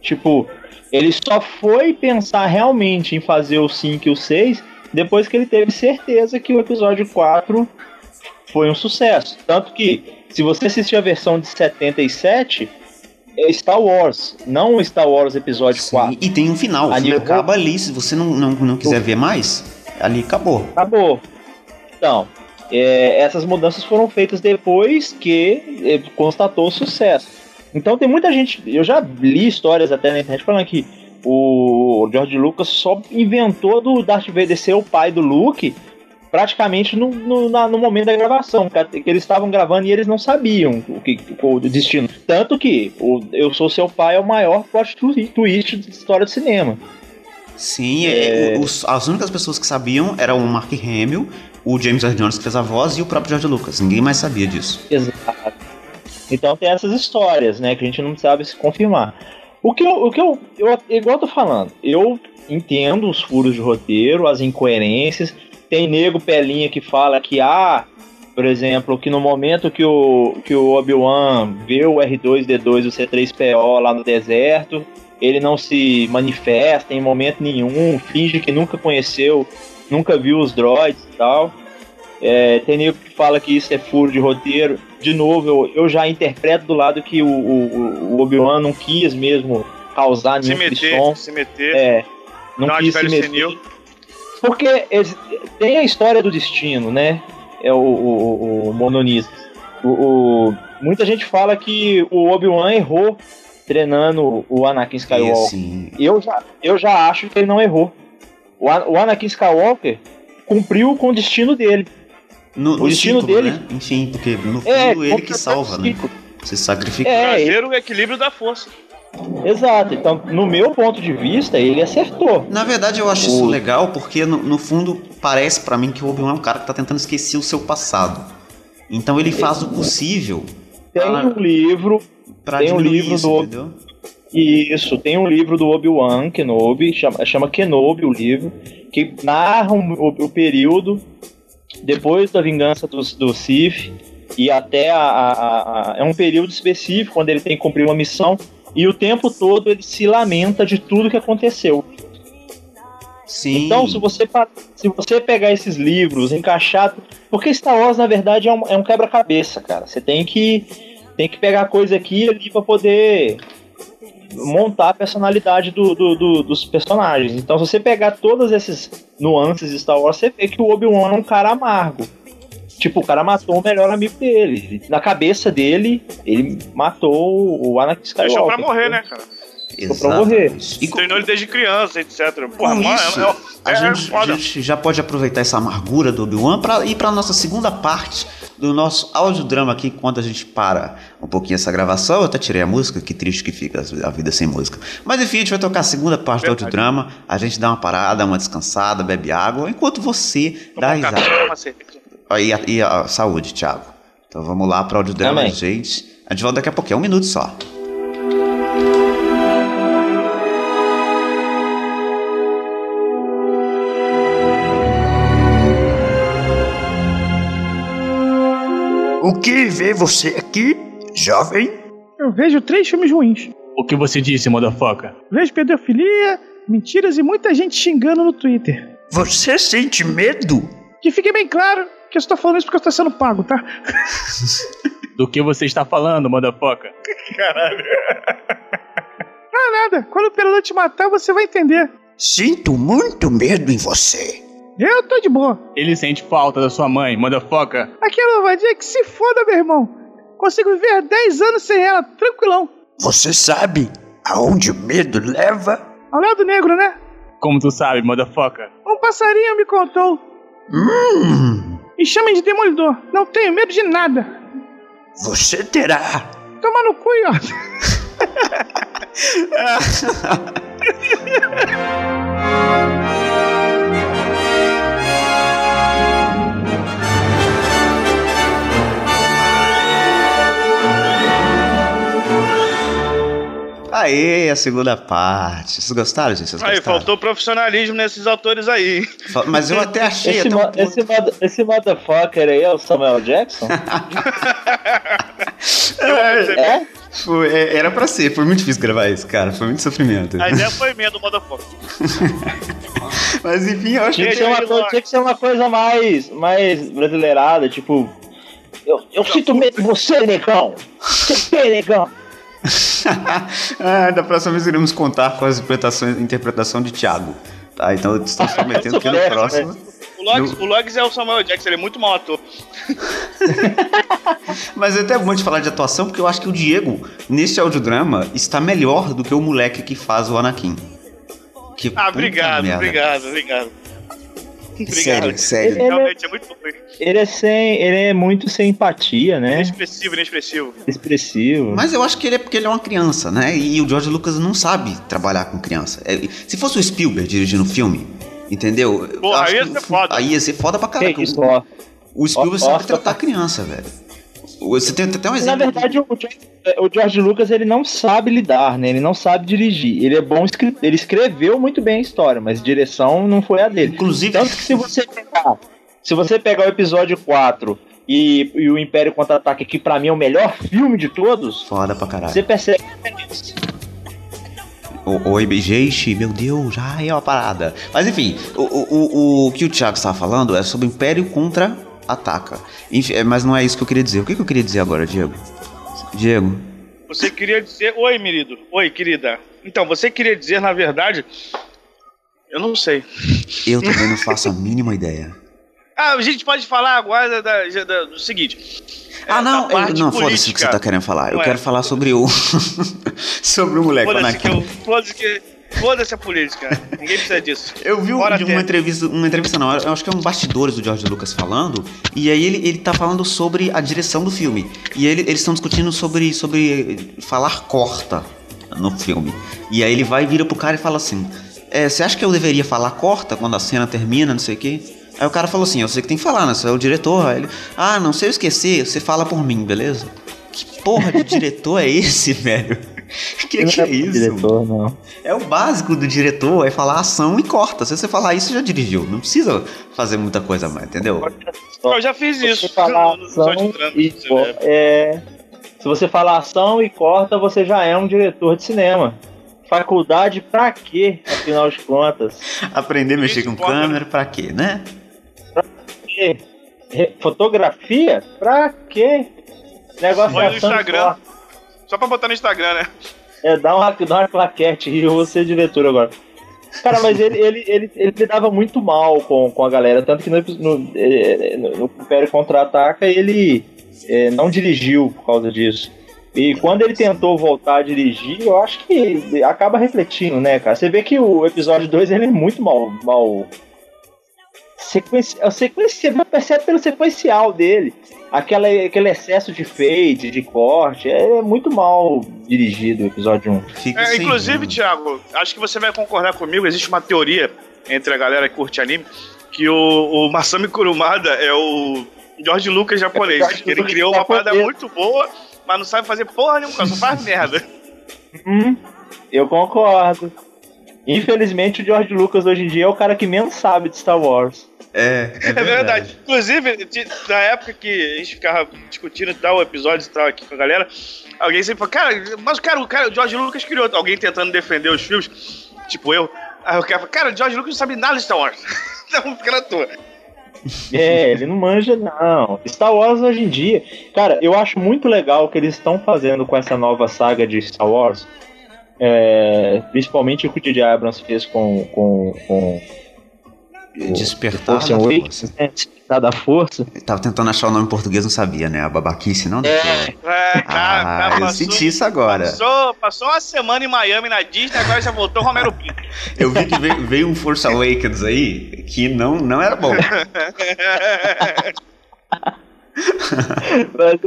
Tipo, ele só foi pensar realmente em fazer o 5 e o 6 depois que ele teve certeza que o episódio 4 foi um sucesso. Tanto que, se você assistir a versão de 77, é Star Wars, não o Star Wars episódio Sim, 4. E tem um final, o filme acaba ali, se você não, não, não quiser ver mais, ali acabou. Acabou. Então, é, essas mudanças foram feitas depois que é, constatou o sucesso. Então tem muita gente, eu já li histórias até na internet falando que o George Lucas só inventou do Darth Vader ser o pai do Luke praticamente no, no, na- no momento da gravação, que, eles estavam gravando e eles não sabiam o que o destino. Tanto que o Eu Sou Seu Pai é o maior plot twi- twist da história do cinema. Sim, é, os- as únicas pessoas que sabiam eram o Mark Hamill, o James Earl Jones que fez a voz e o próprio George Lucas. Ninguém mais sabia disso. Exato. Então tem essas histórias, né, que a gente não sabe se confirmar. O que eu, o que eu, eu igual eu tô falando, eu entendo os furos de roteiro, as incoerências. Tem nego pelinha que fala que ah, por exemplo, que no momento que o que o Obi-Wan vê o R2D2 e o C3PO lá no deserto, ele não se manifesta em momento nenhum, finge que nunca conheceu nunca viu os droids e tal. É, tem nego que fala que isso é furo de roteiro. De novo, eu, eu já interpreto do lado que o, o, o Obi-Wan não quis mesmo causar Se nenhum meter, frisson. se meter. É, não Não, quis se meter. senil. Porque tem a história do destino, né? É o, o, o mononismo. O, o- muita gente fala que o Obi-Wan errou treinando o Anakin Skywalker. assim, Eu, já, eu já acho que ele não errou. O, An- o Anakin Skywalker cumpriu com o destino dele. no, no o destino ciclo, dele- né? Enfim, porque no fundo É, ele que salva, né? Se sacrifica. É, ele- Trazer o equilíbrio da força. exato. Então, no meu ponto de vista, ele acertou. Na verdade, eu acho isso legal porque, no, no fundo, parece pra mim que o Obi-Wan é um cara que tá tentando esquecer o seu passado. Então ele faz o possível Tem um livro pra Tem um livro isso, do- entendeu? Isso, tem um livro do Obi-Wan Kenobi, chama, chama Kenobi o livro, que narra um- o, o período depois da vingança dos do Sith e até a, a- a- É um período específico quando ele tem que cumprir uma missão e o tempo todo ele se lamenta de tudo que aconteceu. Sim. Então, se você, se você pegar esses livros, encaixar. Porque Star Wars, na verdade, é um, é um quebra-cabeça, cara. Você tem que, tem que pegar coisa aqui e ali pra poder montar a personalidade do- do- do- dos personagens. Então, se você pegar todas essas nuances de Star Wars, você vê que o Obi-Wan é um cara amargo. Tipo, o cara matou o melhor amigo dele. Na cabeça dele, ele matou o Anakin Skywalker. Deixou pra morrer, né, cara? Deixou pra morrer. E com, Treinou ele desde criança, etc. Porra, com mano, isso, é, é, a, é gente, a foda. gente já pode aproveitar essa amargura do Obi-Wan pra ir pra nossa segunda parte do nosso audiodrama aqui, enquanto a gente para um pouquinho essa gravação. Eu até tirei a música, que triste que fica a vida sem música. Mas enfim, a gente vai tocar a segunda parte Verdade. do audiodrama. A gente dá uma parada, uma descansada, bebe água, enquanto você dá risada. E a, e a saúde, Thiago. Então vamos lá para o audiodrama, Amém. gente. A gente volta daqui a pouquinho, é um minuto só. O que vê você aqui, jovem? Eu vejo três filmes ruins. O que você disse, motherfucker? Vejo pedofilia, mentiras e muita gente xingando no Twitter. Você sente medo? Que fique bem claro que eu estou falando isso porque eu estou sendo pago, tá? Do que você está falando, motherfucker? Ah, nada. Quando o Imperador te matar, você vai entender. Sinto muito medo em você. Eu tô de boa. Ele sente falta da sua mãe, motherfucker. Aquela vadia que se foda, meu irmão. Consigo viver 10 anos sem ela, tranquilão. Você sabe aonde o medo leva? Ao lado negro, né? Como tu sabe, motherfucker? Um passarinho me contou. Hum, Me chamem de demolidor. Não tenho medo de nada. você terá. Toma no cu, ó. Aê, a segunda parte. Vocês gostaram, gente? Vocês Aí, gostaram? faltou profissionalismo nesses autores aí. Mas eu até achei Esse, até um esse, esse motherfucker aí é o Samuel Jackson? é? Foi- é, era pra ser, foi muito difícil gravar isso, cara. Foi muito sofrimento. A ideia foi minha do motherfucker. Mas enfim, eu achei Tinha que, uma coisa, tinha que ser uma coisa mais, mais brasileirada, tipo. Eu, eu sinto medo de você, negão! Você tem, negão! ah, da próxima vez iremos contar com as interpretações, interpretação de Thiago. Tá, então eu estou prometendo que no É, próximo. O Logs, o Logs é o Samuel Jackson, ele é muito mau ator. Mas é até bom de falar de atuação, porque eu acho que o Diego, nesse audiodrama, está melhor do que o moleque que faz o Anakin. Que Ah, obrigado, obrigado, obrigado. Obrigado. Sério, sério. Ele- Realmente é muito bom. Ele é sem. Ele é muito sem empatia, né? Inexpressivo, inexpressivo. Expressivo. Mas eu acho que ele é porque ele é uma criança, né? E o George Lucas não sabe trabalhar com criança. É, se fosse o Spielberg dirigindo o filme, entendeu? Acho aí ia ser foda. Aí ia ser foda pra caralho. Que isso, ó. O Spielberg sabe tratar criança, velho. Você tem até um Na exemplo. verdade, o George, o George Lucas ele não sabe lidar, né? Ele não sabe dirigir. Ele é bom ele escreveu muito bem a história, mas direção não foi a dele. Inclusive, Tanto que se você pegar, se você pegar o episódio 4 e, e o Império Contra-Ataque, que pra mim é o melhor filme de todos, foda pra caralho. você percebe. O- Oi, gente, meu Deus, já é uma parada. Mas enfim, o, o, o, o que o Thiago estava falando é sobre Império contra Ataca. Enfim, é, mas não é isso que eu queria dizer. O que, que eu queria dizer agora, Diego? Diego. Você queria dizer. Oi, querido. Oi, querida. Então, você queria dizer, na verdade. Eu não sei. Eu também não faço a mínima ideia. Ah, a gente pode falar agora da- da- da- do seguinte. Ah, É, não, eu, não, foda-se o que você tá querendo falar. Eu é. quero falar sobre o. sobre o moleque. Foda-se que eu. Foda-se que. Foda-se a política. Ninguém precisa disso. Eu vi Bora de ter. uma entrevista, uma entrevista não, eu acho que é um bastidores do George Lucas falando, e aí ele, ele tá falando sobre a direção do filme. E ele- eles estão discutindo sobre, sobre falar corta no filme. E aí ele vai e vira pro cara e fala assim: é, Você acha que eu deveria falar corta quando a cena termina, não sei o quê? Aí o cara falou assim: Eu sei que tem que falar, né? Você é o diretor. Aí ele: Ah, não, se eu esquecer, você fala por mim, beleza? Que porra de diretor é esse, velho? Que que é isso? Diretor, não. É o básico do diretor, é falar ação e corta. Se você falar isso, já dirigiu. Não precisa fazer muita coisa mais, entendeu? Eu já fiz isso. Falar ação e é, se você falar ação e corta, você já é um diretor de cinema. Faculdade pra quê, afinal de contas? Aprender a mexer com câmera, pra quê, né? Quê? Re- Fotografia? Pra quê? Negócio Olha e Instagram. corta. Só pra botar no Instagram, né? É, dá uma, dá uma claquete e eu vou ser diretor agora. Cara, mas ele, ele, ele, ele lidava muito mal com, com a galera, tanto que no, no, eh, no, no Império Contra-Ataca ele eh, não dirigiu por causa disso. E quando ele tentou voltar a dirigir, eu acho que acaba refletindo, né, cara? Você vê que o episódio 2 ele é muito mal. mal sequenci, a sequência, você percebe pelo sequencial dele. Aquela, aquele excesso de fade, de corte, é muito mal dirigido o episódio 1. Fica É, inclusive. Thiago, acho que você vai concordar comigo. Existe uma teoria entre a galera que curte anime que o, o Masami Kurumada é o George Lucas japonês. É ele criou uma parada muito boa, mas não sabe fazer porra nenhuma, só faz merda. Hum, eu concordo. Infelizmente, o George Lucas hoje em dia é o cara que menos sabe de Star Wars. É, é É verdade. verdade. Inclusive, na época que a gente ficava discutindo tal episódio e tal aqui com a galera, alguém sempre falou, cara, mas cara, o cara, o George Lucas criou. Alguém tentando defender os filmes, tipo eu. Aí o cara falou, cara, o George Lucas não sabe nada de Star Wars. Então fica na tua. É, ele não manja, não. Star Wars hoje em dia. Cara, eu acho muito legal o que eles estão fazendo com essa nova saga de Star Wars. É, principalmente o que o J.J. Abrams fez com, com, com Despertar Force da força. né? Despertar da Força. Eu tava tentando achar o nome em português, não sabia, né? A babaquice, não? É? É, cara, Ah, cara, eu passou, senti isso agora. passou, passou uma semana em Miami na Disney, agora já voltou Romero Brito. Eu vi que veio, veio um Force Awakens aí que não, não era bom. Mas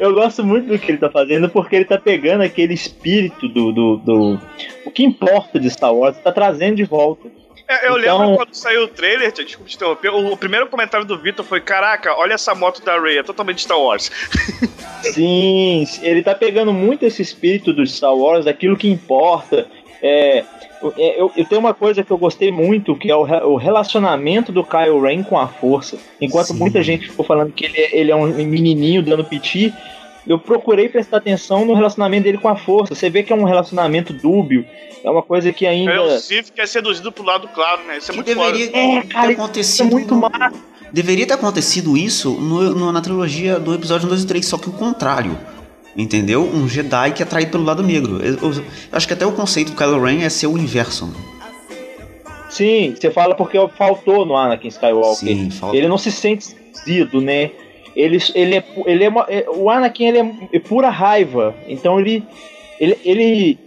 eu gosto muito do que ele tá fazendo porque ele tá pegando aquele espírito do. do, do- o que importa de Star Wars, tá trazendo de volta. É, eu Então- lembro quando saiu o trailer, tia, desculpa te interromper, o, o primeiro comentário do Vitor foi: Caraca, olha essa moto da Ray, é totalmente Star Wars. Sim, ele tá pegando muito esse espírito do Star Wars, daquilo que importa. É, é, eu, eu tenho uma coisa que eu gostei muito, que é o, o relacionamento do Kylo Ren com a força. Enquanto Sim. muita gente ficou falando que ele, é- ele é um menininho dando piti, eu procurei prestar atenção no relacionamento dele com a força. Você vê que é um relacionamento dúbio, é uma coisa que ainda. É, o Sif que é seduzido pro lado claro, né? Isso é Que muito deveria foda. É, ter cara, isso acontecido. é muito no-. Deveria ter acontecido isso no- no- na trilogia do episódio 1, 2 e 3, só que o contrário. Entendeu? Um Jedi que é atraído pelo lado negro. Eu, eu- eu acho que até o conceito do Kylo Ren é ser o inverso. né? Sim, você fala porque faltou no Anakin Skywalker. Sim, falta. Ele não se sente seduzido, né? Ele, ele é, ele é, uma- é- o Anakin ele é, é pura raiva. Então ele, ele, ele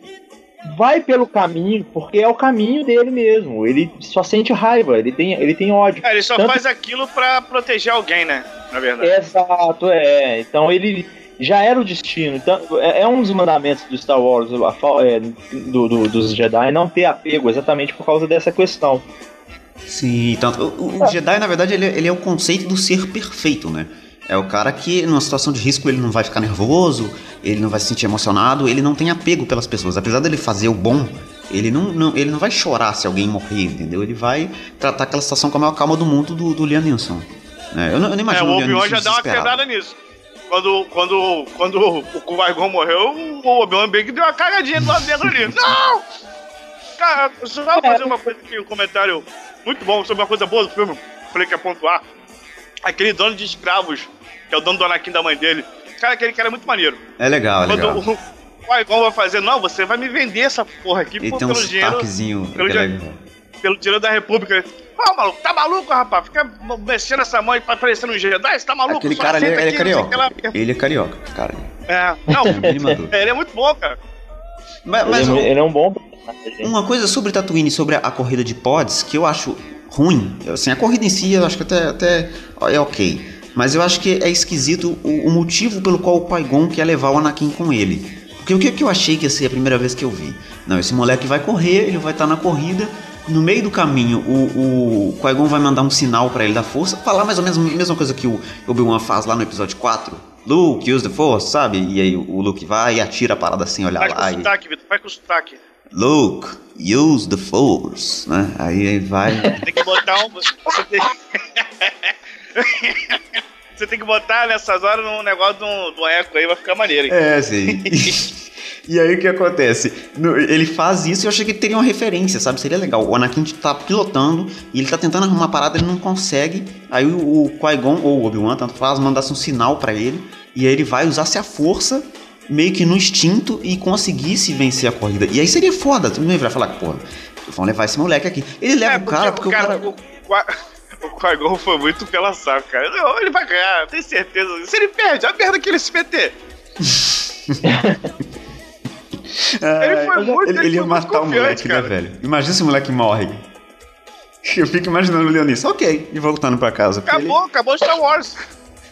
vai pelo caminho porque é o caminho dele mesmo. Ele só sente raiva. Ele tem, ele tem ódio. É, ele só Tanto- faz aquilo pra proteger alguém, né? Na verdade. Exato, é. Então ele já era o destino. Então, é, é um dos mandamentos do Star Wars, a é, do, do- dos Jedi, não ter apego exatamente por causa dessa questão. Sim, tanto. O, o Jedi, na verdade, ele, é- ele é o conceito do ser perfeito, né? É o cara que, numa situação de risco, ele não vai ficar nervoso, ele não vai se sentir emocionado, ele não tem apego pelas pessoas. Apesar dele fazer o bom, ele não, não- ele não vai chorar se alguém morrer, entendeu? Ele vai tratar aquela situação com a maior calma do mundo do, do Liam Neeson. né? Eu, não, eu não É, imagino o Liam Obi-Wan já dá uma quebrada nisso. Quando, quando, quando o Qui-Gon morreu, o Obi-Wan bem que deu uma cagadinha do lado negro ali. Não! Cara, só vou fazer uma coisa aqui, um comentário muito bom sobre uma coisa boa do filme. Falei que ia pontuar. Aquele dono de escravos, que é o dono do Anakin da mãe dele. Cara, aquele cara é muito maneiro. É legal, é Quando legal. o Qui-Gon vai fazer, não, você vai me vender essa porra aqui por- pelo dinheiro. pelo é dinheiro-. Pelo dinheiro da República. Ah, maluco, tá maluco, rapaz? Fica mexendo essa mão e parecendo um Jedi, você tá maluco? Aquele Só cara ali, ele é aqui, o carioca. lá. Ele é carioca, cara. É, não, Ele é, ele é muito bom, cara. Mas, mas ele, o- ele é um bom personagem. uma coisa sobre Tatooine, sobre a, a corrida de pods, que eu acho ruim. Assim, a corrida em si, eu acho que até, até é ok. Mas eu acho que é esquisito o, o motivo pelo qual o Qui-Gon quer levar o Anakin com ele. Porque o que, que eu achei que ia ser a primeira vez que eu vi? Não, esse moleque vai correr, ele vai estar na corrida. No meio do caminho, o, o Qui-Gon vai mandar um sinal pra ele da força, falar mais ou menos a mesma coisa que o Obi-Wan faz lá no episódio 4. Luke, use the force, sabe? E aí o Luke vai e atira a parada assim, olha Faz com lá. E, sotaque, Vitor, faz com sotaque. Luke, use the force, né? Aí ele vai. Tem que botar um. Você tem, você tem que botar nessas horas um negócio de um eco aí, vai ficar maneiro, hein? É, sim. E aí o que acontece? No- ele faz isso e eu achei que teria uma referência, sabe? Seria legal. O Anakin tá pilotando e ele tá tentando arrumar uma parada, ele não consegue. Aí o, o Qui-Gon ou o Obi-Wan, tanto faz, mandasse um sinal pra ele. E aí ele vai usar-se a força, meio que no instinto, e conseguisse vencer a corrida. E aí seria foda. Tu não vai falar, porra, vão levar esse moleque aqui. Ele leva o cara porque, o cara. o, Qua- o Qui-Gon foi muito pela saco, cara. Não, ele vai ganhar, tenho certeza. Se ele perde, a merda que ele se meter. Ele foi muito- ele, ele ele ia matar o moleque, né, cara. velho? Imagina se o moleque morre. Eu fico imaginando o Leonis, ok, e voltando pra casa. Acabou, acabou Star Wars.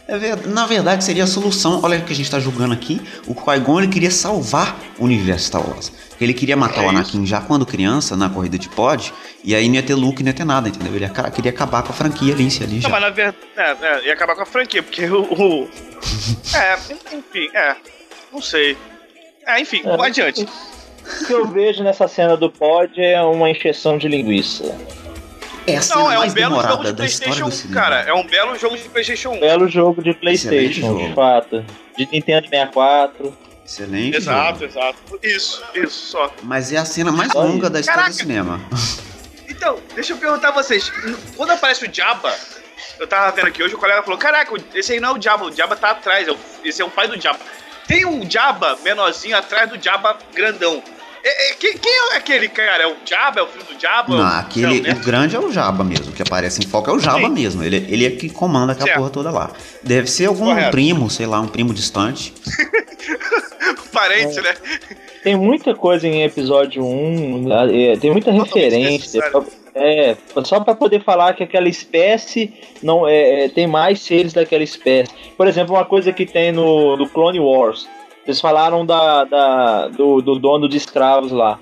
é ver- na verdade, seria a solução. Olha o que a gente tá julgando aqui. O Qui-Gon ele queria salvar o universo Star Wars. Ele queria matar É o Anakin já quando criança, na corrida de pod, e aí não ia ter Luke, não ia ter nada, entendeu? Ele ia- queria acabar com a franquia ali, ali Não, já. mas na verdade, é, é, ia acabar com a franquia, porque o. o- é, enfim, é. Não sei. É, enfim, É. adiante. O que eu vejo nessa cena do pod é uma encheção de linguiça. É a cena Não, é um belo jogo de da história PlayStation do 1, cinema. cara. É um belo jogo de PlayStation 1. Belo jogo de Playstation, jogo. de fato. De Nintendo 64. Excelente. Exato, jogo. exato. Isso, isso, só. Mas é a cena mais Olha longa da história do Caraca. cinema. Então, deixa eu perguntar a vocês. Quando aparece o Jabba, eu tava vendo aqui hoje, o colega falou: Caraca, esse aí não é o Jabba, o Jabba tá atrás, é o- esse é o pai do Jabba. Tem um Jabba menorzinho atrás do Jabba grandão. É- é- quem, quem é aquele cara? É o Jabba? É o filho do Jabba? Não, Não, aquele, né? o grande é o Jabba mesmo, o que aparece em foco é o Jabba Sim. mesmo. Ele, ele é que comanda aquela Certo. porra toda lá. Deve ser algum Correto. primo, sei lá, um primo distante. Parente, né? Tem muita coisa em episódio 1, é, tem muita referência. É, só pra poder falar que aquela espécie não é, é, tem mais seres daquela espécie. Por exemplo, uma coisa que tem no, no Clone Wars. Vocês falaram da, da- do, do dono de escravos lá.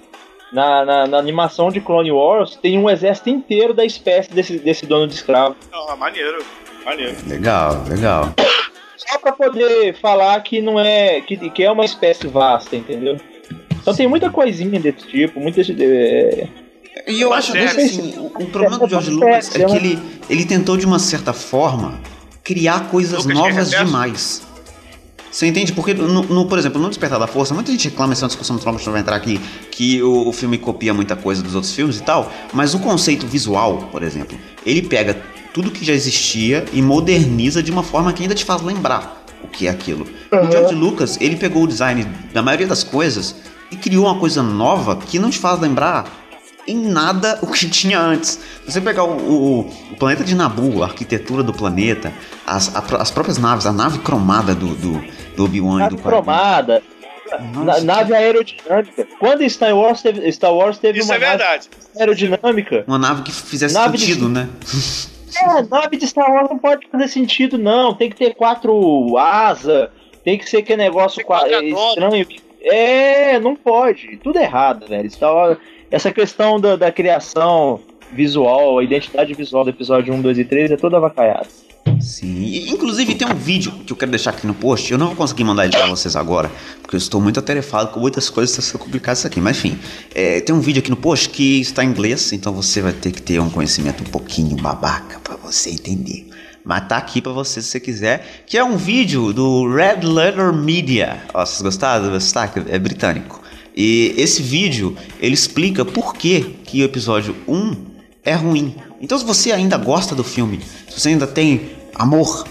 Na, na, na animação de Clone Wars tem um exército inteiro da espécie desse, desse dono de escravo. Não, maneiro. Maneiro. Legal, legal. Só pra poder falar que não é. que, que é uma espécie vasta, entendeu? Então tem muita coisinha desse tipo, muita. É, E eu acho que sério. assim, o, problema do George Lucas é que ele, ele tentou, de uma certa forma, criar coisas Lucas, novas demais. Você entende? Porque, no, no- por exemplo, no Despertar da Força, muita gente reclama, essa é uma discussão que a gente vai entrar aqui, que o, o filme copia muita coisa dos outros filmes e tal, mas o conceito visual, por exemplo, ele pega tudo que já existia e moderniza de uma forma que ainda te faz lembrar o que é aquilo. O George Lucas, ele pegou o design da maioria das coisas e criou uma coisa nova que não te faz lembrar em nada o que tinha antes. Se você pegar o, o- o planeta de Nabu, a arquitetura do planeta, as, a as próprias naves, a nave cromada do, do, do Obi-Wan e nave do cromada, na- nave aerodinâmica. Quando Star Wars teve, Star Wars teve Isso uma é verdade. nave aerodinâmica. Uma nave que fizesse Nave de- sentido, né? É, nave de Star Wars não pode fazer sentido, não. Tem que ter quatro asas, tem que ser aquele negócio Tem qua- é, estranho. É, não pode. Tudo errado, velho. Star Wars- essa questão da, da criação visual, a identidade visual do episódio 1, 2 e 3 é toda avacaiada. Sim. Inclusive tem um vídeo que eu quero deixar aqui no post. Eu não vou conseguir mandar ele pra vocês agora, porque eu estou muito atarefado com muitas coisas, está sendo complicado isso aqui. Mas enfim, é, tem um vídeo aqui no post que está em inglês, então você vai ter que ter um conhecimento um pouquinho babaca pra você entender. Mas tá aqui pra você se você quiser. Que é um vídeo do Red Letter Media. Ó, vocês gostaram do destaque? É britânico. E esse vídeo, ele explica por que, que o episódio 1 é ruim. Então se você ainda gosta do filme, se você ainda tem amor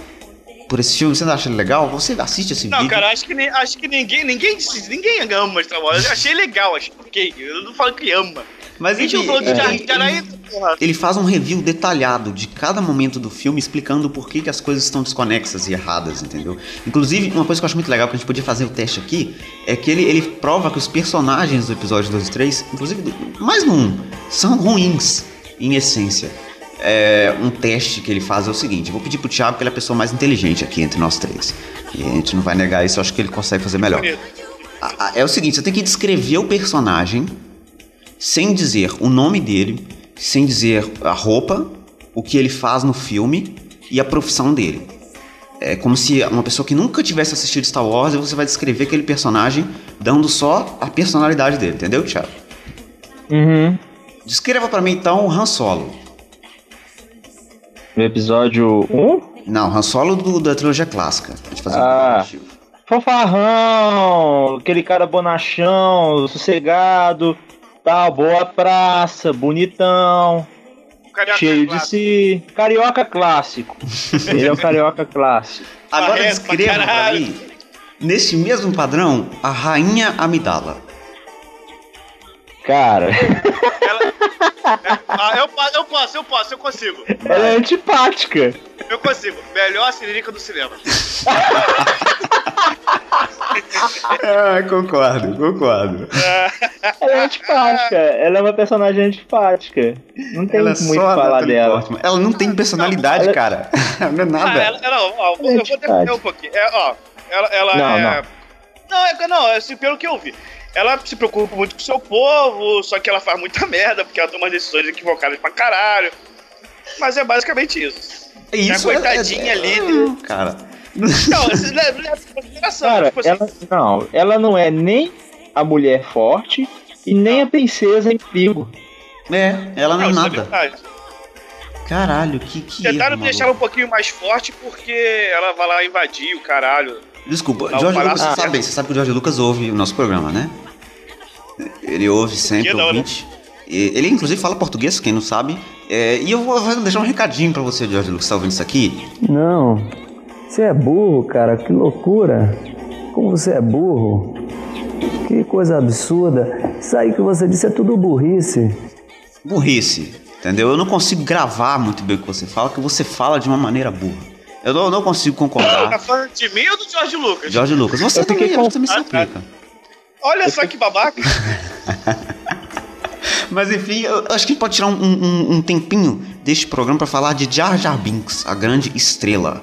por esse filme, você não acha legal? Você assiste esse Não, vídeo. cara, acho que, acho que ninguém, ninguém, ninguém ama Star Wars. Eu achei legal, achei ok. Eu não falo que ama. Mas não ele- é, ele-. Ele faz um review detalhado de cada momento do filme, explicando por que, que as coisas estão desconexas e erradas, entendeu? Inclusive, uma coisa que eu acho muito legal, que a gente podia fazer o teste aqui, é que ele, ele prova que os personagens do episódio 2 e 3, inclusive mais 1, são ruins, em essência. É, um teste que ele faz é o seguinte, vou pedir pro Thiago, que ele é a pessoa mais inteligente aqui entre nós três. E a gente não vai negar isso, eu acho que ele consegue fazer melhor. É o seguinte, você tem que descrever o personagem sem dizer o nome dele, sem dizer a roupa, o que ele faz no filme e a profissão dele. É como se uma pessoa que nunca tivesse assistido Star Wars e você vai descrever aquele personagem dando só a personalidade dele, entendeu, Thiago? Uhum. Descreva pra mim então o Han Solo. No episódio 1? Não, Han Solo do, da trilogia clássica. Um Ah. Fanfarrão, aquele cara bonachão, sossegado, tal, boa praça, bonitão, Carioca cheio clássico. de si. Carioca clássico. Ele é o carioca clássico. Agora descreva pra mim, nesse mesmo padrão, a Rainha Amidala. Cara, Ah, eu, posso, eu posso, eu posso, eu consigo. ela é antipática. Eu consigo. Melhor Siririca do cinema. Ah, concordo, concordo. Ela é antipática. Ela é uma personagem antipática. Não tem Ela é muito o que falar Natalie dela. Portman. Ela não tem personalidade, Ela- cara. Não é Ah, nada. ela, não, ó, eu vou defender um pouquinho. É, ó, ela, ela Não, é. não. Não, é, não, é assim, pelo que eu vi. Ela se preocupa muito com o seu povo, só que ela faz muita merda, porque ela toma decisões equivocadas pra caralho. Mas é basicamente isso. Isso a é- coitadinha é- ali. Cara. Não, você leva, leva em consideração. Cara, tipo assim, ela, não, ela não é nem a mulher forte e nem a princesa em perigo. É, ela não é isso nada. Caralho, que que Tentaram erro, deixar ela um pouquinho mais forte porque ela vai lá invadir o caralho. Desculpa, Jorge Lucas, você sabe, você sabe que o Jorge Lucas ouve o nosso programa, né? Ele ouve sempre, da hora. ouvinte. Ele inclusive fala português, quem não sabe. É, e eu vou deixar um recadinho pra você, Jorge Lucas, que tá ouvindo isso aqui. Não, você é burro, cara, que loucura. Como você é burro. Que coisa absurda. Isso aí que você disse é tudo burrice. Burrice, entendeu? Eu não consigo gravar muito bem o que você fala, que você fala de uma maneira burra. Eu não, eu não consigo Tá concordar. falando de mim ou do George Lucas? Jorge Lucas, você Eu também, com- você também se Ah, tá. Olha só que babaca. Mas enfim, eu acho que a gente pode tirar um, um- um tempinho deste programa pra falar de Jar Jar Binks, a grande estrela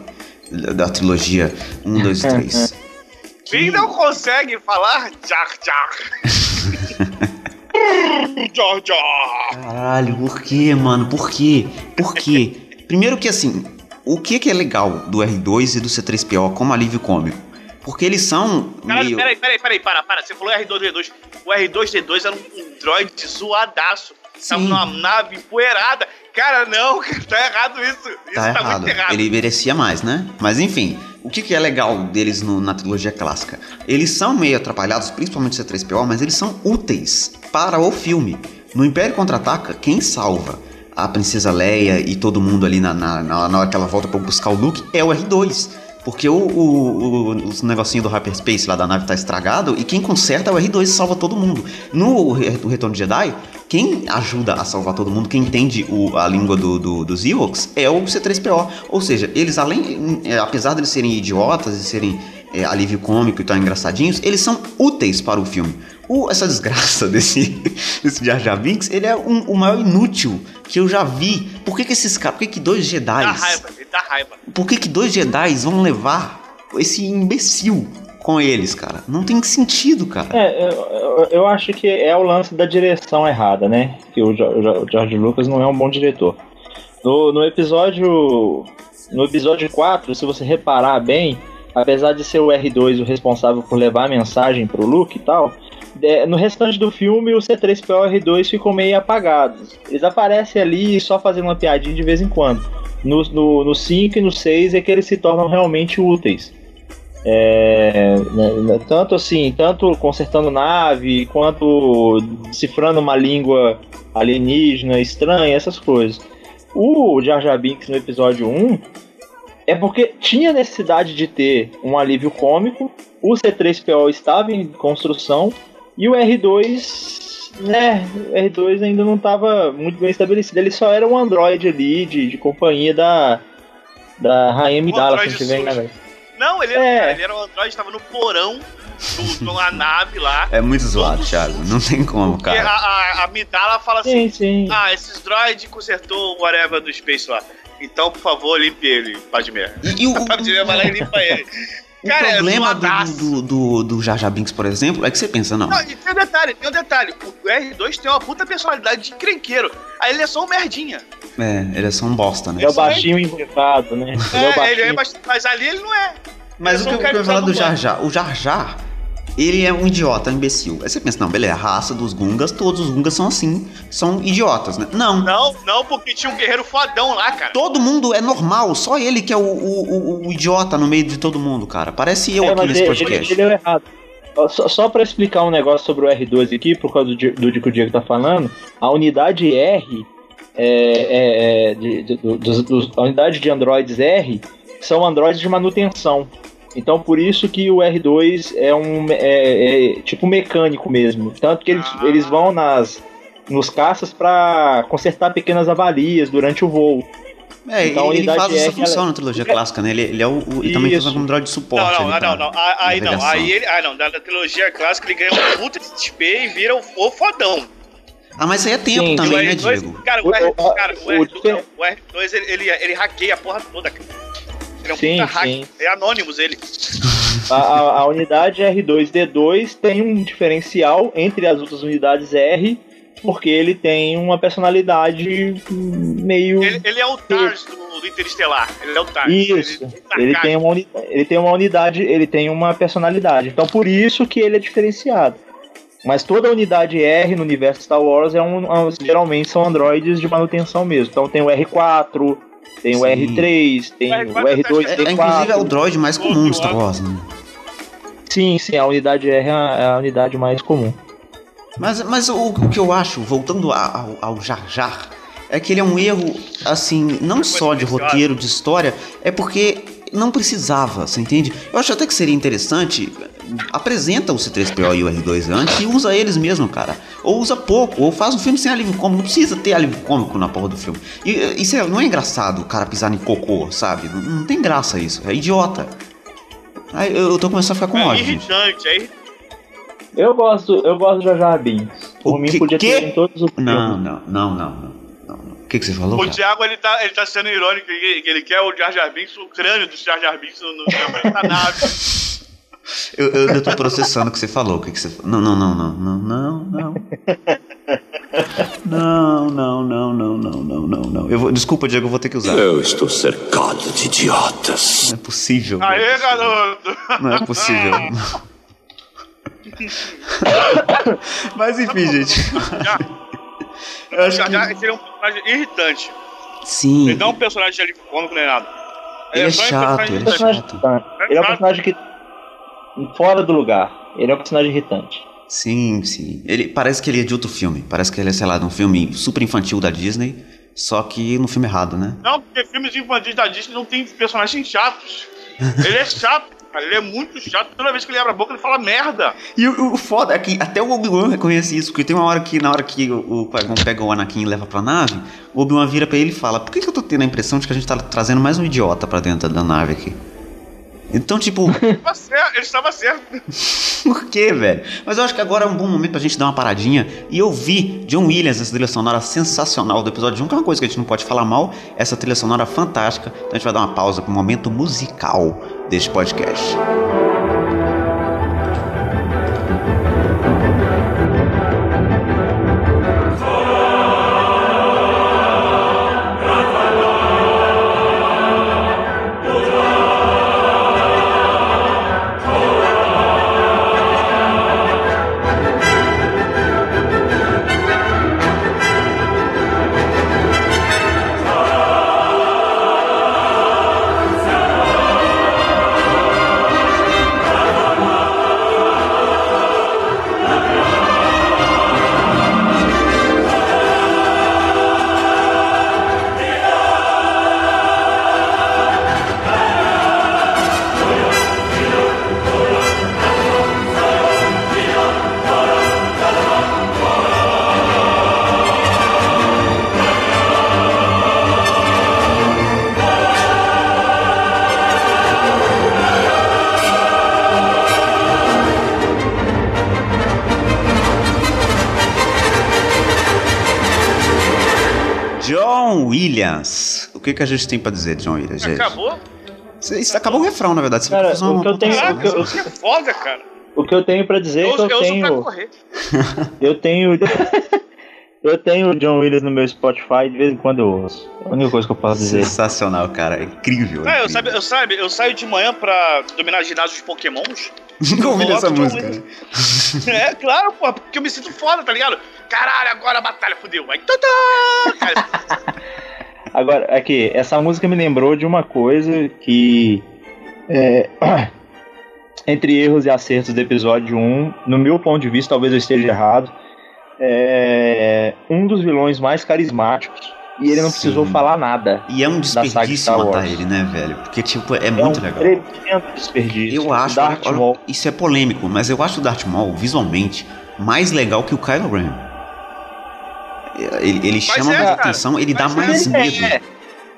da trilogia 1, 2 e 3. Quem não consegue falar Jar Jar. Jar Jar. Caralho, por que, mano? Por quê? Por quê? Primeiro que assim, o que que é legal do R2 e do C3PO como alívio cômico? Porque eles são Caralho, meio... peraí, peraí, peraí, para, para. Você falou R2D2. O R2D2 era um, droid zoadaço. Tava Sim. numa nave empoeirada. Cara, não, tá errado isso. Isso Tá tá, errado. muito errado. Ele merecia mais, né? Mas enfim, o que, que é legal deles no- na trilogia clássica? Eles são meio atrapalhados, principalmente o C3PO, mas eles são úteis para o filme. No Império Contra-Ataca, quem salva a Princesa Leia e todo mundo ali na, na, na hora que ela volta pra buscar o Luke é o R2. Porque o, o, o, negocinho do hyperspace lá da nave tá estragado e quem conserta é o R2 e salva todo mundo. No o Retorno de Jedi, quem ajuda a salvar todo mundo, quem entende o- a língua do, do- dos Ewoks é o C3PO. Ou seja, eles além, é, apesar de eles serem idiotas e serem é, alívio cômico e tão engraçadinhos, eles são úteis para o filme. O- essa desgraça desse, desse Jar Jar Binks, ele é um- o maior inútil que eu já vi. Por que, que esses caras, por que, que dois Jedi Dá raiva, ele dá raiva. por que, que dois Jedi vão levar esse imbecil com eles, cara? Não tem sentido, cara. É, eu, eu- acho que é o lance da direção errada, né? Que o George Lucas não é um bom diretor. No, no episódio. No episódio 4, se você reparar bem, apesar de ser o R2 o responsável por levar a mensagem pro Luke e tal, é, no restante do filme o C3PO e o R2 ficam meio apagados. Eles aparecem ali só fazendo uma piadinha de vez em quando. No 5 no, no cinco e no 6 é que eles se tornam realmente úteis. É, né, né, tanto assim, tanto consertando nave, quanto decifrando uma língua alienígena estranha, essas coisas. O Jar Jar Binks no episódio 1 é porque tinha necessidade de ter um alívio cômico, o C3PO estava em construção e o R2, né, o R2 ainda não estava muito bem estabelecido, ele só era um androide ali de, de companhia da da Rainha Midala, se tiver enganado. Não, ele, é. era, ele era um androide, estava no porão de uma nave lá. É muito zoado, Thiago. Não tem como, cara. A, a, a Midala fala assim: sim, sim. Ah, esses droids consertou o whatever do Space lá. Então, por favor, limpe ele, Padmé. E, e o. Padmé vai lá e limpa ele. O Cara, é problema é do, do, do, do Jar Jar Binks, por exemplo, é que você pensa, não. Não, e tem um detalhe, tem um detalhe. O R2 tem uma puta personalidade de crenqueiro. Aí ele é só um merdinha. É, ele é só um bosta, né? É o baixinho inventado, né? É, ele é, o ele é bastante, mas ali ele não é. Mas ele o que eu ia falar do Jar Jar? O Jar Jar, ele é um idiota, um imbecil. Aí você pensa, não, beleza, a raça dos Gungas, todos os Gungas são assim, são idiotas, né? Não. Não, não, porque tinha um guerreiro fodão lá, cara. Todo mundo é normal, só ele que é o, o, o, o idiota no meio de todo mundo, cara. Parece eu é, aqui nesse ele, podcast. Ele, ele é errado. Só, só para explicar um negócio sobre o R2 aqui, por causa do, do, do que o Diego tá falando, a unidade R, é, é, é de, de, do, do, a unidade de androides R são androides de manutenção. Então por isso que o R2 é um é, é tipo mecânico mesmo. Tanto que eles, ah. eles vão nas nos caças para consertar pequenas avarias durante o voo. É, então, ele, ele faz essa função ela... na trilogia clássica, né? Ele, ele é o, o ele também funciona como droid de suporte. Não, não, não, não. Aí não, aí ele. Ah, não, da, trilogia clássica ele ganha um puta XP e vira o, o fodão. Ah, mas aí é tempo Sim, também, né, Diego? Cara, o, R, cara, o, R2, o R2 ele, ele, ele hackeia a porra toda, cara. Ele é um sim, puta hack. É Anonymous ele. A, a, a, unidade R2D2 tem um diferencial entre as outras unidades R, porque ele tem uma personalidade meio. Ele, ele é o Tars do, do, Interestelar. Ele é o Tars. Isso. Ele, ele, tem uma, ele tem uma unidade, ele tem uma personalidade. Então por isso que ele é diferenciado. Mas toda unidade R no universo Star Wars é um, geralmente são androides de manutenção mesmo. Então tem o R4, tem Sim. o R3, tem o, R2, é, é, Inclusive é o droid mais comum do Star Wars, né? Sim, sim, a unidade R é a, é a unidade mais comum. Mas, mas o, o que eu acho, voltando ao, ao Jar Jar, é que ele é um erro, assim, não só de roteiro, de história, é porque não precisava, você entende? Eu acho até que seria interessante apresenta o C3PO e o R2 antes e usa eles mesmo, cara. Ou usa pouco, ou faz um filme sem alívio cômico. Não precisa ter alívio cômico na porra do filme. E isso é, não é engraçado o cara pisar em cocô, sabe? Não, não tem graça isso. É idiota. Aí eu, eu tô começando a ficar com é ódio. Irritante, é irritante. Eu gosto, eu gosto de Jar Jar Binks. Por mim podia que? ter em todos os filmes. Não, não, não, não, não. O que, que você falou? O cara? Thiago ele tá, ele tá sendo irônico, que ele quer o Jar Jar Binks, o crânio do Jar Jar Binks no, no, na nave. Eu, eu, eu tô processando o que você falou. O que, que você Não, não, não, não, não, não, não. Não, não, não, não, não, não, não, não. Eu vou, desculpa, Diego, eu vou ter que usar. Eu estou cercado de idiotas. Não é possível. Aê, garoto! Não é possível. Mas enfim, gente. Eu acho que... Ele é um personagem irritante. Sim. Ele não é um personagem de alívio cômico nem nada. Ele, ele é, chato, ele é chato. Ele é um personagem que fora do lugar. Ele é um personagem irritante. Sim, sim. Ele parece que ele é de outro filme. Parece que ele é, sei lá, de um filme super infantil da Disney, só que no filme errado, né? Não, porque filmes infantis da Disney não tem personagens chatos. ele é chato. Ele é muito chato. Toda vez que ele abre a boca, ele fala merda. E o, o foda é que até o Obi-Wan reconhece isso, porque tem uma hora que, na hora que o Qui-Gon pega o Anakin e leva pra nave, o Obi-Wan vira pra ele e fala: Por que, que eu tô tendo a impressão de que a gente tá trazendo mais um idiota pra dentro da nave aqui? Então, tipo. ele estava certo. Por quê, velho? Mas eu acho que agora é um bom momento pra gente dar uma paradinha e ouvir John Williams, essa trilha sonora sensacional do episódio 1, que é uma coisa que a gente não pode falar mal, essa trilha sonora fantástica. Então a gente vai dar uma pausa pro momento musical deste podcast. Williams. Que, que a gente tem pra dizer John Williams, gente? Acabou? Isso, isso acabou o refrão, na verdade. Você Cara, vai uma o que eu tenho- o que eu- é foda, cara. O que eu tenho pra dizer é Eu, que eu, eu uso pra tenho. correr. Eu tenho. eu tenho o John Williams no meu Spotify, de vez em quando eu ouço. A única coisa que eu posso dizer. Sensacional, cara. É incrível. É, eu, incrível. sabe, eu, sabe, eu saio de manhã pra dominar ginásio de pokémons. Nunca ouvi eu essa música. É, claro, pô, porque eu me sinto foda, tá ligado? Caralho, agora a batalha fudeu. Aí, tadã! Cara, Agora, aqui, essa música me lembrou de uma coisa que. é, entre erros e acertos do episódio 1, no meu ponto de vista, talvez eu esteja errado. É um dos vilões mais carismáticos. E ele não Sim. precisou falar nada. E é um desperdício matar ele, né, velho? Porque, tipo, é É muito um legal. tremendo desperdício. Eu acho, Darth olha, Maul. isso é polêmico, mas eu acho o Darth Maul, visualmente, mais legal que o Kylo Ren. Ele, ele chama é, mais cara. atenção, ele dá Mas mais ele medo. é.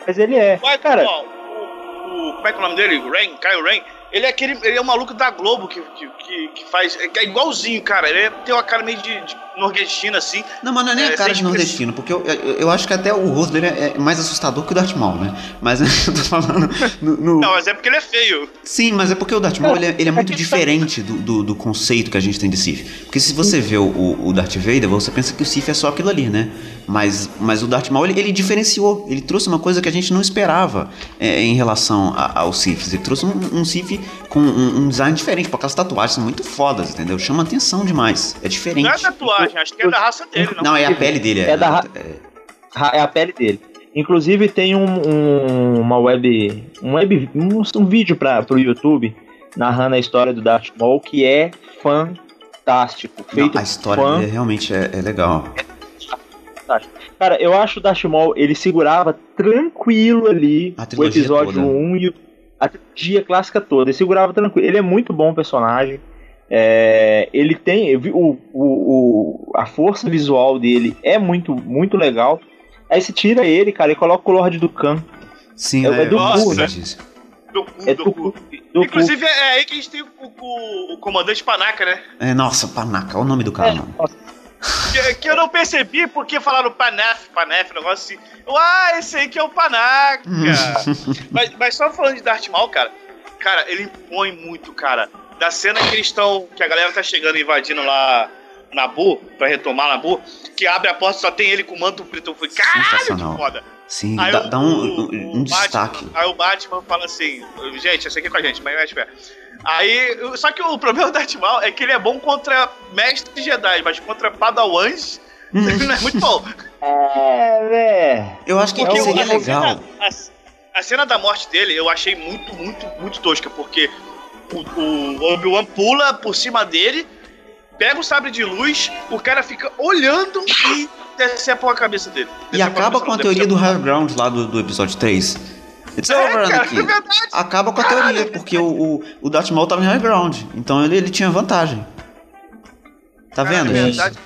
Mas ele é. Ué, Cara, ó, o, o- Como é que é o nome dele? Rain, Kyle Rain. Ele é aquele. Ele é o maluco da Globo que, que, que, que faz. É, é igualzinho, cara. Ele é- tem uma cara meio de, de nordestina, assim. Não, mas não é nem É, a cara de nordestino, porque eu, eu, eu acho que até o rosto dele é é mais assustador que o Darth Maul, né? Mas eu tô falando no- no, Não, mas é porque ele é feio. Sim, mas é porque o Darth Maul ele é, ele é muito diferente do, do, do conceito que a gente tem de Sith. Porque se você vê o, o, o Darth Vader, você pensa que o Sith é só aquilo ali, né? Mas, mas o Darth Maul ele, ele diferenciou, ele trouxe uma coisa que a gente não esperava é, em relação a- aos Siths. Ele trouxe um, um Sith com um, um design diferente, porque aquelas tatuagens são muito fodas, entendeu? Chama atenção demais. É diferente. Não é tatuagem, acho que é da raça dele, não. Não, é a pele dele. É, É da ra- é- é a pele dele. Inclusive tem um, um- uma web, um web, um, um vídeo para pro YouTube narrando a história do Darth Maul que é fantástico, Não, feito a história fan- dele realmente é, é legal. Cara, eu acho o Darth Maul, ele segurava tranquilo ali A o episódio toda. 1 e o- a trilogia clássica toda. Ele segurava tranquilo. Ele é muito bom personagem. É, ele tem o, o, o- a força visual dele é muito muito legal. Aí você tira ele, cara, e coloca o Lord do Khan. Sim, É- né? é do cu, né? Do cu, É do do cu. cu. Do Inclusive, é aí que a gente tem o, o, o comandante Panaca, né? É, nossa, Panaca, olha o nome do cara, É. mano. Que, que eu não percebi porque falaram Panaf, Panaf, um negócio assim. Eu, ah, esse aí que é o Panaca. mas, mas só falando de Darth Maul, cara, cara, ele impõe muito, cara. Da cena que eles estão, que a galera tá chegando invadindo lá Nabu, pra retomar Nabu, que abre a porta e só tem ele com o manto preto. Eu falei, caralho, foda. Sim, Aí dá, o- dá um, um- um Batman- destaque. Aí o Batman fala assim, gente, esse aqui é com a gente, mas mexe pé. Aí, só que o problema do Darth Maul é que ele é bom contra mestres Jedi, mas contra padawans, Uhum. ele não é muito bom. É, velho. Eu acho que Porque seria a, legal. Cena, a, a cena da morte dele eu achei muito, muito, muito tosca, porque o, o Obi-Wan pula por cima dele, pega o sabre de luz, o cara fica olhando e decepam a cabeça dele. E acaba com a teoria do High Ground lá do, do episódio 3. It's É, over, cara, Anakin. é verdade. Acaba com a teoria, porque o, o, o Darth Maul tava em High Ground. Então ele, ele tinha vantagem. Tá Cara, vendo, é gente? verdade.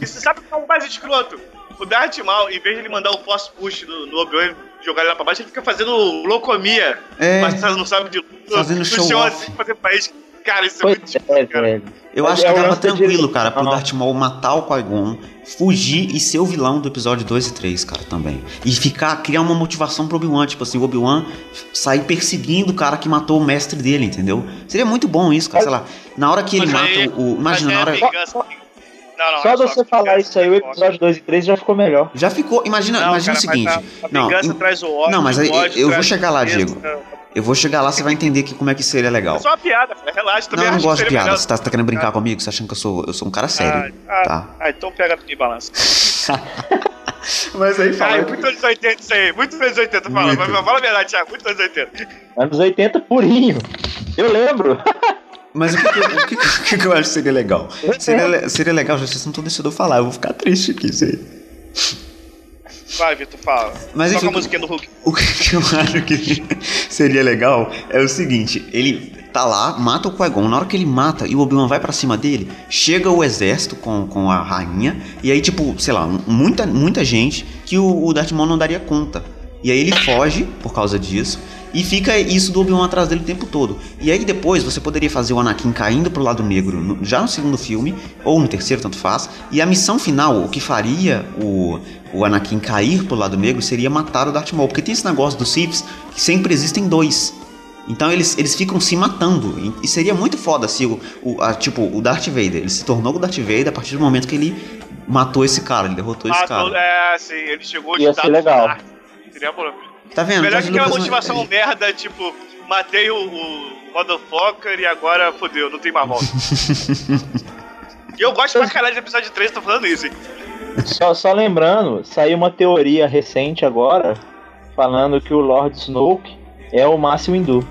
E você sabe o que é o mais escroto? O Darth Maul, em vez de ele mandar o force push no, no Obi-Wan e jogar ele lá pra baixo, ele fica fazendo locomia. É. Mas não sabe de Fazendo no show off. assim, fazer país. Cara, isso é Pois muito é, escroto, cara. velho. Eu acho que é o tava da tranquilo, cara, pro Não. Darth Maul matar o Qui-Gon, fugir e ser o vilão do episódio 2 e 3, cara, também. E ficar, criar uma motivação pro Obi-Wan, tipo assim, o Obi-Wan sair perseguindo o cara que matou o mestre dele, entendeu? Seria muito bom isso, cara, sei lá. Na hora que ele mata o. Imagina, na é hora. Não, não, Só é de você falar isso aí, o episódio 2 e 3 já ficou melhor. Já ficou. Imagina, Não, imagina cara, o seguinte. mas a, a não, traz o ódio. não, mas aí o ódio eu vou chegar lá. Diego. Eu vou chegar lá, você vai entender que como é que seria legal. É só uma piada, cara. relaxa. Não, Também eu não acho que gosto de piada. melhor- Você tá, você tá querendo brincar comigo? Você tá achando que eu sou, eu sou um cara sério, Ah, tá? ah, então pega e balança. Mas aí Ai, muito anos 80 isso aí. Muito anos 80, fala. Muito. Mas, fala a verdade, Thiago. Muito anos 80. Anos 80 purinho. Eu lembro. Mas o que, que, eu- o que, que- o que que eu acho que seria legal? Seria, seria legal, já vocês não estão deixando eu falar, eu vou ficar triste aqui, sei. Vai, Vitor, fala. Mas Toca enfim, a musiquinha do Hulk. O que eu acho que seria legal é o seguinte: ele tá lá, mata o Qui-Gon. Na hora que ele mata e o Obi-Wan vai pra cima dele, chega o exército com, com a rainha. E aí, tipo, sei lá, muita, muita gente que o, o Darth Maul não daria conta. E aí ele foge por causa disso. E fica isso do Obi-Wan atrás dele o tempo todo. E aí depois você poderia fazer o Anakin caindo pro lado negro no- já no segundo filme, ou no terceiro, tanto faz. E a missão final, o que faria o, o Anakin cair pro lado negro seria matar o Darth Maul. Porque tem esse negócio dos Siths que sempre existem dois. Então eles, eles ficam se matando. E- seria muito foda se o, o a- tipo, o Darth Vader, ele se tornou o Darth Vader a partir do momento que ele matou esse cara, ele derrotou esse Ah, cara. é, assim, ele chegou Ia de ser legal. Seria bom. Tá vendo? Melhor George que aquela não- motivação merda, tipo, matei o, o motherfucker e agora fodeu, não tem mais volta. e eu gosto pra caralho do episódio 3, tô falando isso, hein? Só, só lembrando, saiu uma teoria recente agora falando que o Lord Snoke é o Máximo Hindu.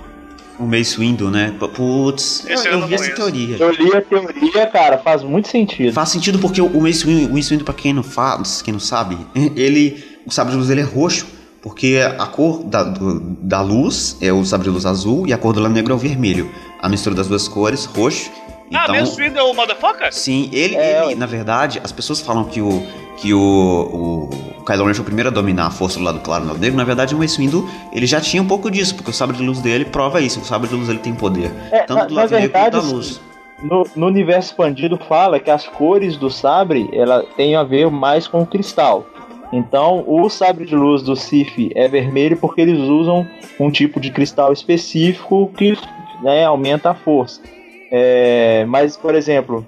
O Mace Windu, né? Putz, eu, Esse eu eu não vi essa teoria. Eu li a teoria, cara, faz muito sentido. Faz sentido porque o Mace Windu, o Mace Windu pra quem não faz, quem não sabe, ele, o sabre de luz dele é roxo, porque a cor da, do- da luz é o sabre de luz azul e a cor do lado negro é o vermelho. A mistura das duas cores, roxo. ah, Então, mesmo Swindle é o motherfucker? sim, ele, É, ele, na verdade, as pessoas falam que o que o, o Kylo Ren foi o primeiro a dominar a força do lado claro do lado negro, na verdade o Mace Windu, ele já tinha um pouco disso, porque o sabre de luz dele prova isso, o sabre de luz ele tem poder, É, tanto na- do na lado negro quanto verdade, da luz. No, no universo expandido fala que as cores do sabre ela tem a ver mais com o cristal. Então, o sabre de luz do Sif é vermelho porque eles usam um tipo de cristal específico que né, aumenta a força. É, mas, por exemplo,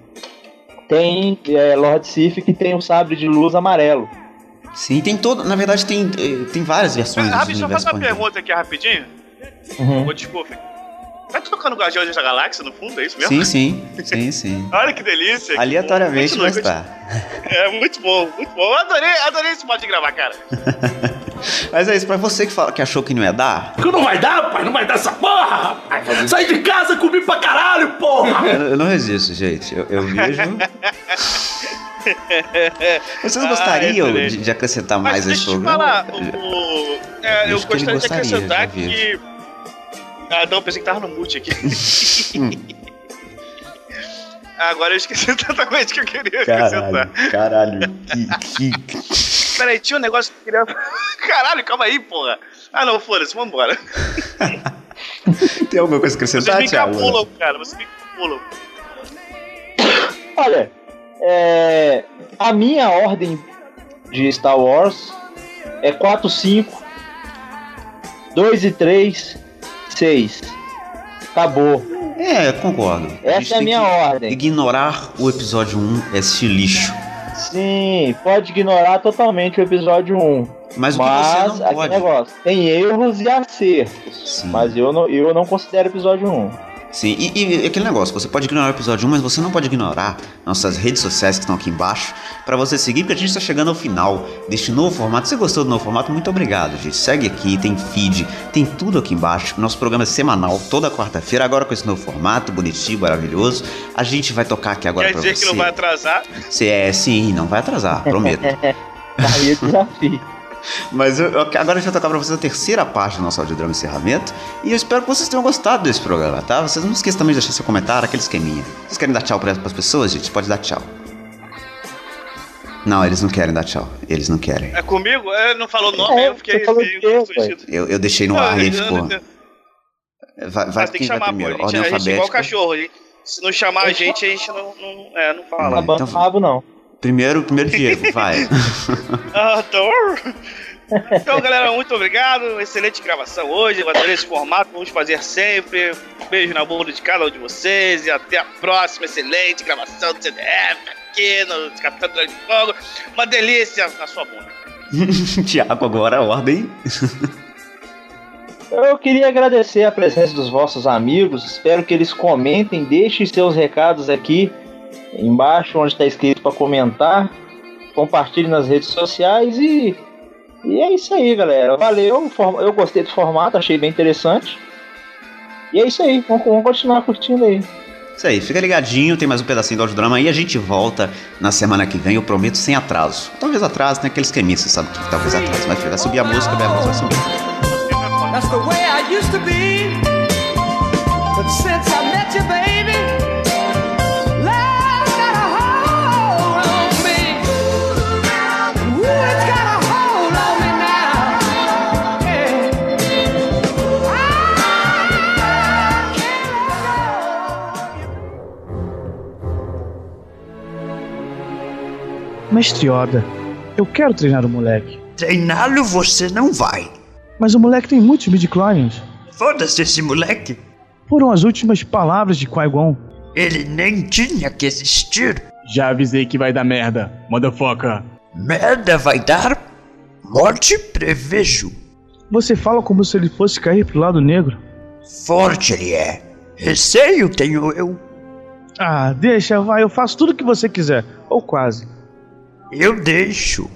tem é, Lord Sif que tem o sabre de luz amarelo. Sim, tem todo. Na verdade, tem, eh, tem várias versões do Rápido, deixa eu fazer uma pergunta aqui rapidinho. Uhum. Desculpa. Tá tocando Guardiões da Galáxia no fundo, é isso mesmo? Sim, sim, sim, sim. Olha que delícia. Aleatoriamente, bom. mas tá. É muito bom, muito bom. Eu adorei, adorei esse modo de gravar, cara. Mas é isso, pra você que, fala, que achou que não ia dar, Que não vai dar, pai, não vai dar essa porra, rapaz. Sai de casa, comi pra caralho, porra. eu, eu não resisto, gente. Eu, eu vejo. Vocês gostariam Ah, de, de acrescentar Mas mais deixa esse eu te falar, o, o- é, eu gostaria de acrescentar que. Ah, não, pensei que tava no mute aqui. Agora eu esqueci totalmente o que eu queria acrescentar. Caralho, caralho. Que, que... Peraí, tinha um negócio que eu queria. Caralho, calma aí, porra. Ah, não, foda-se, vambora. Tem alguma coisa a Vocês acrescentar, me Thiago? encapulam, cara, vocês me encapulam. Olha, é, a minha ordem de Star Wars é 4, 5, 2 e 3, 6. Acabou. É, concordo. Essa é a minha ordem. Ignorar o episódio 1 é assistir lixo. Sim, pode ignorar totalmente o episódio 1. Mas o que mas você não aquele pode. negócio, tem erros e acertos. Sim. Mas eu não, eu não considero o episódio 1. Sim, e, e aquele negócio, você pode ignorar o episódio 1, mas você não pode ignorar nossas redes sociais que estão aqui embaixo pra você seguir, porque a gente está chegando ao final deste novo formato. Se você gostou do novo formato, muito obrigado, gente. Segue aqui, tem feed, tem tudo aqui embaixo. Nosso programa é semanal, toda quarta-feira, agora com esse novo formato, bonitinho, maravilhoso. A gente vai tocar aqui agora Quer pra dizer você. que não vai atrasar? Se é, sim, não vai atrasar, prometo. Aí o desafio. Mas eu, eu- agora a gente vai tocar pra vocês a terceira parte do nosso audiodrama encerramento. E eu espero que vocês tenham gostado desse programa, tá? Vocês não esqueçam também de deixar seu comentário, aquele esqueminha. Vocês querem dar tchau para as pessoas, gente? Pode dar tchau. Não, eles não querem dar tchau. Eles não querem. É comigo? É, não falou o nome, É, eu fiquei meio constrangido. Eu, eu deixei no Não, ar e ficou. Vai, vai Mas tem quem que chamar, pô. primeiro? A gente, a gente é igual cachorro. gente- se não chamar a gente, a gente não, não, é, não fala. Não então- então... rabo, não. Primeiro, primeiro Diego, vai. Ah, tô. Então, galera, muito obrigado. Excelente gravação hoje. Eu adorei esse formato. Vamos fazer sempre. Um beijo na bunda de cada um de vocês. E até a próxima. Excelente gravação do CDF aqui no Capitão de Fogo. Uma delícia na sua bunda. Tiago, agora a ordem. Eu queria agradecer a presença dos vossos amigos. Espero que eles comentem, deixem seus recados aqui embaixo, onde está escrito para comentar. Compartilhe nas redes sociais e, e é isso aí, galera. Valeu, eu gostei do formato, achei bem interessante. E é isso aí, vamos, vamos continuar curtindo aí. Isso aí, fica ligadinho, tem mais um pedacinho do audiodrama e a gente volta na semana que vem, eu prometo, sem atraso. Talvez atraso, tem aqueles esqueminha, você sabe que talvez atraso, mas vai subir a música, vai subir. That's the way I used to be. But since I met you, baby, Mestre Yoda, eu quero treinar o moleque. Treiná-lo você não vai. Mas o moleque tem muitos midichlorians. Foda-se esse moleque. Foram as últimas palavras de Qui-Gon. Ele nem tinha que existir. Já avisei que vai dar merda, motherfucker. Merda vai dar? Morte prevejo. Você fala como se ele fosse cair pro lado negro. Forte ele é. Receio tenho eu. Ah, deixa, vai, eu faço tudo o que você quiser. Ou quase. Eu deixo.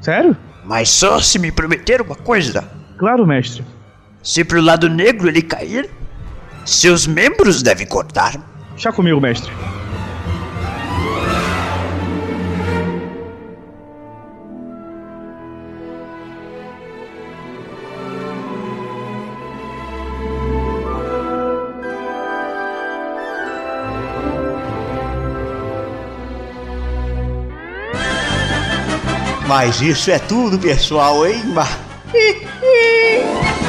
Sério? Mas só se me prometer uma coisa. Claro, mestre. Se pro lado negro ele cair, seus membros devem cortar. Chá comigo, mestre. Mas isso é tudo, pessoal, hein?